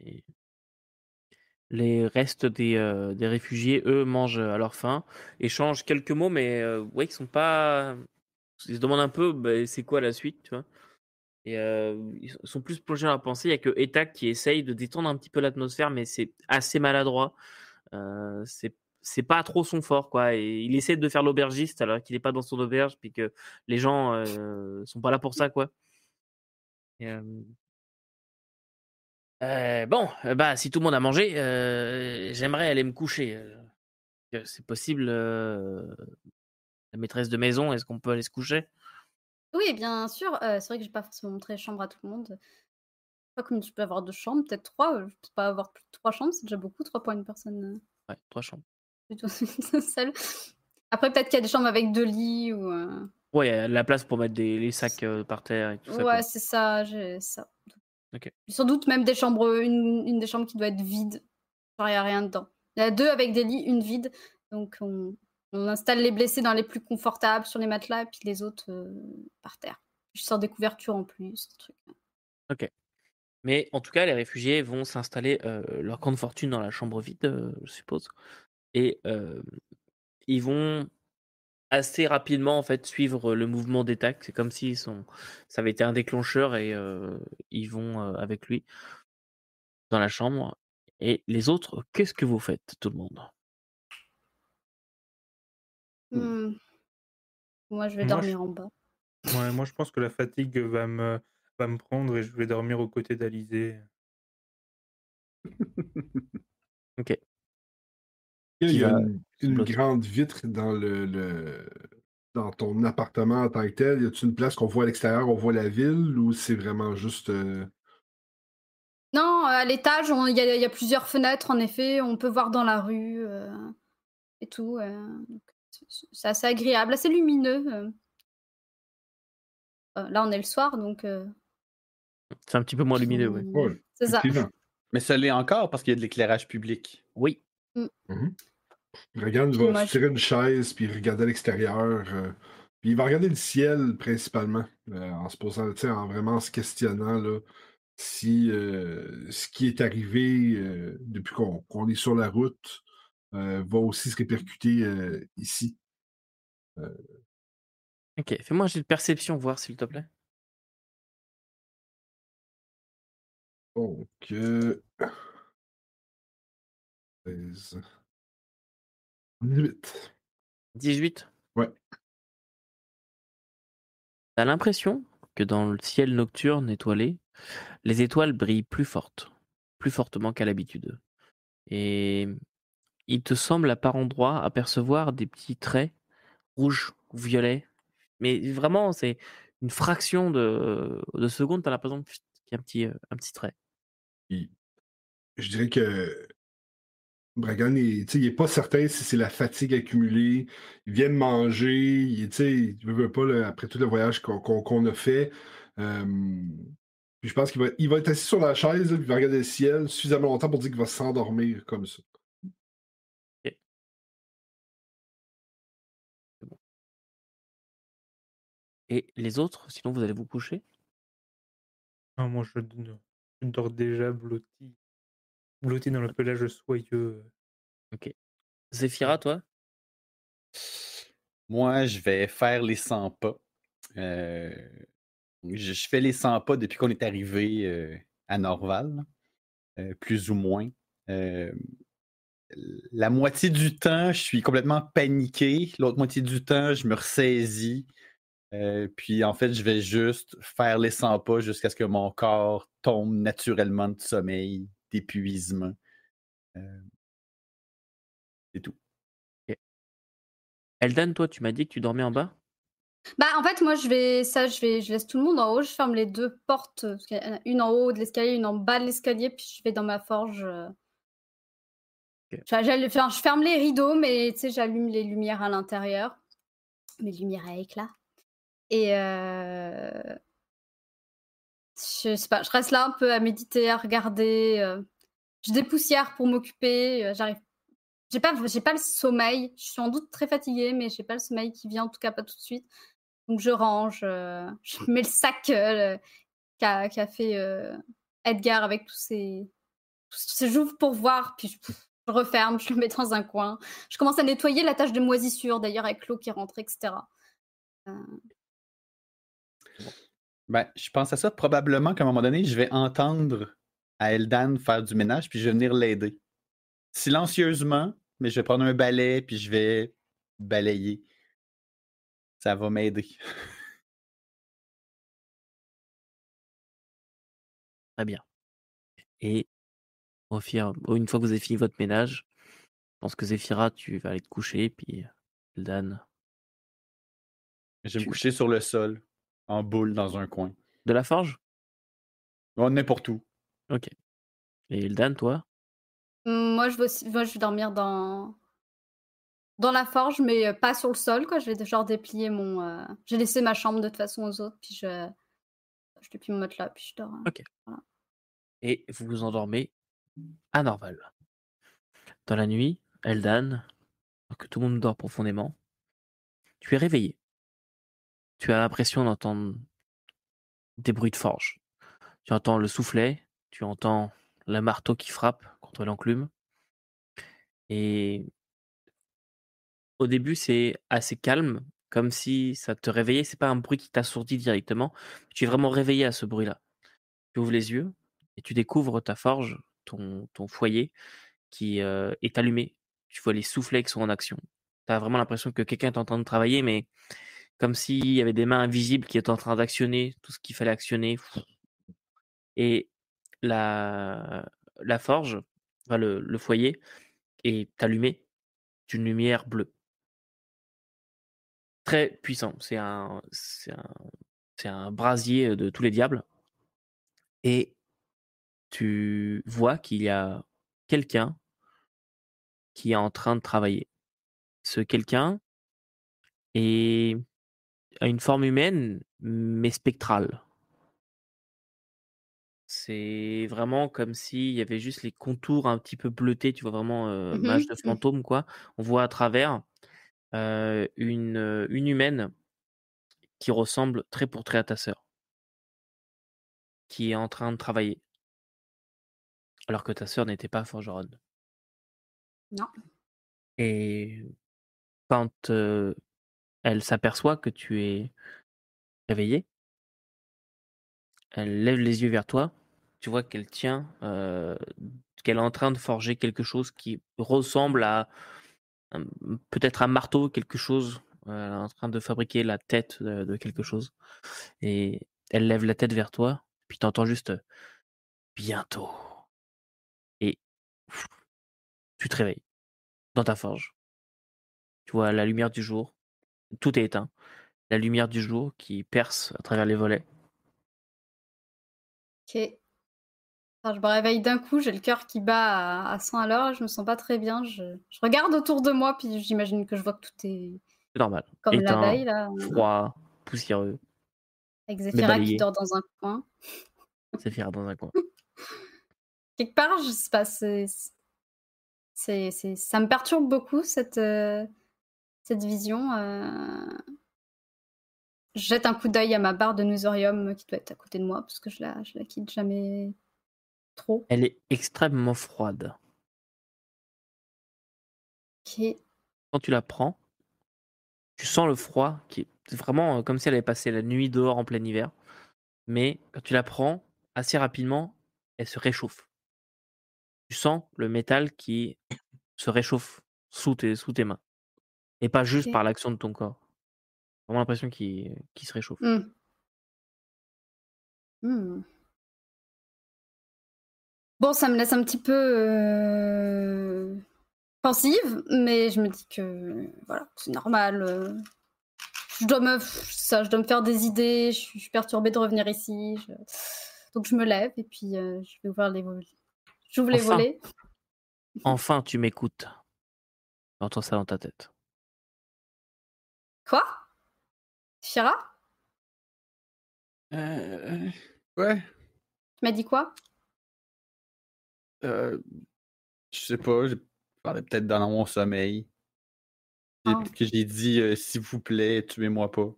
Et les restes des, euh, des réfugiés, eux, mangent à leur faim, échangent quelques mots, mais euh, ouais, ils sont pas. Ils se demandent un peu, bah, c'est quoi la suite, tu vois? Et euh, ils sont plus plongés dans la pensée. Il y a que Etak qui essaye de détendre un petit peu l'atmosphère, mais c'est assez maladroit. Euh, c'est pas trop son fort, quoi. Il essaie de faire l'aubergiste alors qu'il n'est pas dans son auberge, puis que les gens euh, sont pas là pour ça, quoi. Euh, euh, bon, bah si tout le monde a mangé, j'aimerais aller me coucher. C'est possible, la maîtresse de maison, est-ce qu'on peut aller se coucher? Oui, bien sûr. euh, c'est vrai que j'ai pas forcément montré les chambres à tout le monde. Je sais pas combien tu peux avoir de chambres, peut-être trois. Je peux pas avoir plus de trois chambres, c'est déjà beaucoup, trois pour une personne euh, Ouais, trois chambres. plutôt seule. Après, peut-être qu'il y a des chambres avec deux lits ou. euh, Ouais, il y a la place pour mettre des, les sacs euh, par terre et tout ça. Ouais, quoi. c'est ça, j'ai ça. Ok. Sans doute même des chambres, une, une des chambres qui doit être vide. Genre, il n'y a rien dedans. Il y en a deux avec des lits, une vide. Donc, on, on installe les blessés dans les plus confortables sur les matelas et puis les autres euh, par terre. Je sors des couvertures en plus, des trucs. Mais en tout cas, les réfugiés vont s'installer euh, leur grande fortune dans la chambre vide, euh, je suppose. Et euh, ils vont assez rapidement en fait suivre le mouvement des tacs. C'est comme si sont... ça avait été un déclencheur et ils vont avec lui dans la chambre. Et les autres, qu'est-ce que vous faites, tout le monde? Hmm. Hmm. Moi, je vais Moi, dormir je- en bas. Ouais, moi, je pense que la fatigue va me, va me prendre et je vais dormir aux côtés d'Alizé. Il Qui y a une, grande vitre dans le, le- dans ton appartement en tant que tel. Y a-t-il une place qu'on voit à l'extérieur, on voit la ville, ou c'est vraiment juste. euh, Non, à l'étage, on- il y, a- il y a plusieurs fenêtres, en effet. On peut voir dans la rue euh, et tout. euh, donc, c'est- assez agréable, assez lumineux. euh. Euh, là, on est le soir, donc. euh, C'est un petit peu moins lumineux, oui. C'est ça. Mais ça l'est encore parce qu'il y a de l'éclairage public. Oui. Mhm. Dragan Puis va moi, se tirer une chaise puis regarder à l'extérieur. euh, puis il va regarder le ciel principalement, euh, en se posant, en vraiment se questionnant là, si euh, ce qui est arrivé euh, depuis qu'on qu'on est sur la route euh, va aussi se répercuter euh, ici. Ok, fais-moi un jet de perception, voir s'il te plaît. Donc, euh... 16. 18. 18. Ouais. T'as l'impression que dans le ciel nocturne étoilé, les étoiles brillent plus fortes, plus fortement qu'à l'habitude. Et il te semble à par endroits apercevoir des petits traits rouges ou violets. Mais vraiment, c'est une fraction de, de seconde, t'as l'impression qu'il y a un petit, euh, un petit trait. Je dirais que Bragan, il, tu sais, il est pas certain si c'est la fatigue accumulée. Il vient de manger, il, tu il veut, pas, après tout le voyage qu'on a fait. je pense qu'il va, il va être assis sur la chaise, il va regarder le ciel suffisamment longtemps pour dire qu'il va s'endormir comme ça. Et les autres, sinon vous allez vous coucher? Ah, moi, je, dors déjà blotti. Blotti dans le pelage soyeux. Zéphira, toi? Moi, je vais faire les 100 pas. Euh, je, je fais les 100 pas depuis qu'on est arrivé euh, à Norval, euh, plus ou moins. Euh, la moitié du temps, je suis complètement paniqué. L'autre moitié du temps, je me ressaisis. Euh, puis en fait, je vais juste faire les 100 pas jusqu'à ce que mon corps tombe naturellement de sommeil, d'épuisement. Euh, C'est tout. Eldan, toi, tu m'as dit que tu dormais en bas? Bah en fait moi je vais ça je vais je laisse tout le monde en haut, je ferme les deux portes, parce qu'il y en a une en haut de l'escalier, une en bas de l'escalier, puis je vais dans ma forge. euh. Enfin, je ferme les rideaux, mais tu sais j'allume les lumières à l'intérieur, mes lumières à éclat. Et je sais pas, je reste là un peu à méditer, à regarder. Je dépoussière pour m'occuper. J'arrive. J'ai pas, j'ai pas le sommeil. Je suis sans doute très fatiguée, mais j'ai pas le sommeil qui vient, en tout cas pas tout de suite. Donc je range, je mets le sac qu'a fait Edgar avec tous ses. ses- J'ouvre pour voir, puis je, je referme, je le mets dans un coin. Je commence à nettoyer la tâche de moisissure, d'ailleurs, avec l'eau qui rentre, etc. Ben, je pense à ça. Probablement qu'à un moment donné, je vais entendre à Eldan faire du ménage, puis je vais venir l'aider. Silencieusement, mais je vais prendre un balai, puis je vais balayer. Ça va m'aider. Très bien. Et une fois que vous avez fini votre ménage, je pense que Zéphira, tu vas aller te coucher, puis Eldan. Je vais me coucher sur le sol, en boule dans un coin. De la forge? Oh, N'importe où. Ok. Et Eldan, toi? Moi, je vais, aussi- moi, je vais dormir dans dans la forge, mais euh, pas sur le sol, quoi. Je vais genre déplier mon. euh, J'ai laissé ma chambre de toute façon aux autres, puis je je déplie mon matelas, puis je dors. hein. Et vous vous endormez à Norval. Dans la nuit, Eldan, alors que tout le monde dort profondément, tu es réveillé. Tu as l'impression d'entendre des bruits de forge. Tu entends le soufflet, tu entends le marteau qui frappe contre l'enclume. Et au début, c'est assez calme, comme si ça te réveillait. C'est pas un bruit qui t'assourdit directement. Tu es vraiment réveillé à ce bruit-là. Tu ouvres les yeux et tu découvres ta forge, ton, foyer qui euh, est allumé. Tu vois les soufflets qui sont en action. Tu as vraiment l'impression que quelqu'un est en train de travailler, mais comme s'il y avait des mains invisibles qui étaient en train d'actionner tout ce qu'il fallait actionner. Et la, forge, le, foyer, est allumé d'une lumière bleue. Très puissant. C'est un brasier de tous les diables. Et tu vois qu'il y a quelqu'un qui est en train de travailler. Ce quelqu'un est a une forme humaine, mais spectrale. C'est vraiment comme s'il y avait juste les contours un petit peu bleutés, tu vois vraiment euh, Mmh de Mmh. fantôme quoi. On voit à travers euh, une, une humaine qui ressemble très pour trait à ta sœur, qui est en train de travailler, alors que ta sœur n'était pas forgeronne. Non. Et quand euh, elle s'aperçoit que tu es réveillé, elle lève les yeux vers toi. Tu vois qu'elle tient, euh, qu'elle est en train de forger quelque chose qui ressemble à un- peut-être un marteau, quelque chose. euh, Elle est en train de fabriquer la tête de, quelque chose. Et elle lève la tête vers toi. Puis tu entends juste euh, bientôt. Et tu te réveilles dans ta forge. Tu vois la lumière du jour. Tout est éteint. La lumière du jour qui perce à travers les volets. Ok. Alors, je me réveille d'un coup, j'ai le cœur qui bat à, à 100 à l'heure, je me sens pas très bien. Je, je regarde autour de moi, puis j'imagine que je vois que tout est C'est normal. comme la Éteint, veille, là, froid, poussiéreux. avec Zéphira qui dort dans un coin. Zéphira dans un coin. Quelque part, je sais pas, c'est- ça me perturbe beaucoup cette, euh, cette vision. euh. Je jette un coup d'œil à ma barre de Nusorium qui doit être à côté de moi, parce que je la, je la quitte jamais trop. Elle est extrêmement froide. Quand tu la prends, tu sens le froid qui est c'est vraiment euh, comme si elle avait passé la nuit dehors en plein hiver. Mais quand tu la prends, assez rapidement, elle se réchauffe. Tu sens le métal qui se réchauffe sous tes, sous tes mains. Et pas juste par l'action de ton corps. Vraiment l'impression qu'il se réchauffe. Hmm. Hmm. Bon, ça me laisse un petit peu euh, pensive, mais je me dis que voilà, c'est normal. euh. Je dois me, ça, je dois me faire des idées. Je suis, je suis perturbée de revenir ici. je- Donc je me lève et puis euh, je vais ouvrir les volets. J'ouvre les Enfin. volets. Enfin, tu m'écoutes. Entends ça dans ta tête. Quoi? Shira Euh, ouais. Tu m'as dit quoi? Euh, je sais pas, je parlais peut-être dans mon sommeil. Ah. Que j'ai dit, euh, s'il vous plaît, tuez-moi pas.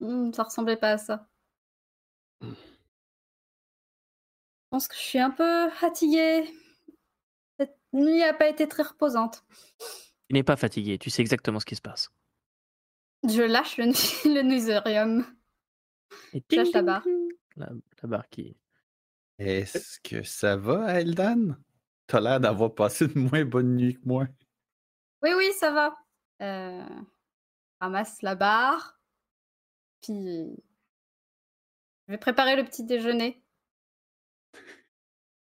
Hmm, Ça ressemblait pas à ça. Je pense que je suis un peu fatiguée. Cette nuit a pas été très reposante. Tu n'es pas fatigué, tu sais exactement ce qui se passe. Je lâche le, le nusurium. Et Je lâche ting, la barre. La, la barre qui. Est-ce que ça va, Eldan? T'as l'air d'avoir passé une moins bonne nuit que moi. Oui, oui, ça va. Euh, ramasse la barre. Puis. Je vais préparer le petit déjeuner.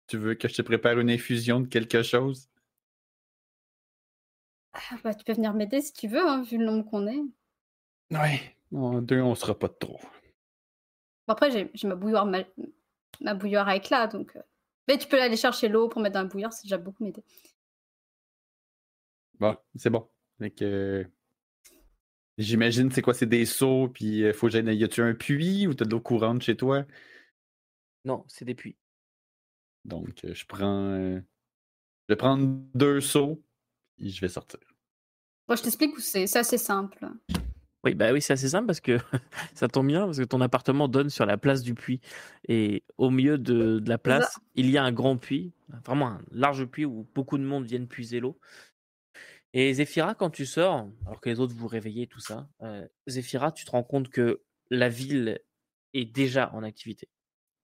Tu veux que je te prépare une infusion de quelque chose? Ah, bah, tu peux venir m'aider si tu veux, hein, vu le nombre qu'on est. Ouais. En deux, on sera pas de trop. Bon, après, j'ai j'ai ma bouilloire, ma... ma bouilloire à éclat, donc. euh, Mais tu peux aller chercher l'eau pour mettre dans la bouilloire, c'est déjà beaucoup m'aider. Bon, c'est bon. J'imagine, c'est quoi? C'est des seaux, puis euh, faut que j'aille. Y a-tu un puits ou t'as de l'eau courante chez toi? Non, c'est des puits. Donc, euh, je prends. euh, Je vais prendre deux seaux, je vais sortir. Bon, je t'explique où c'est, c'est assez simple. Oui, bah oui, c'est assez simple parce que ça tombe bien parce que ton appartement donne sur la place du puits et au milieu de, de la place, il y a un grand puits, vraiment un large puits où beaucoup de monde viennent puiser l'eau. Et Zéphira, quand tu sors, alors que les autres vous réveillez tout ça, euh, Zéphira, tu te rends compte que la ville est déjà en activité.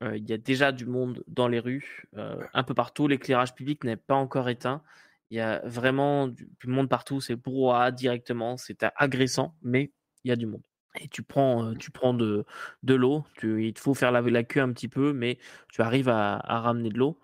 Euh, Il y a déjà du monde dans les rues, euh, un peu partout. L'éclairage public n'est pas encore éteint. Il y a vraiment du, monde partout. C'est brouhaha directement. C'est agressant, mais il y a du monde. Et tu prends, euh, tu prends de, l'eau. Il te faut faire laver la queue un petit peu, mais tu arrives à ramener de l'eau.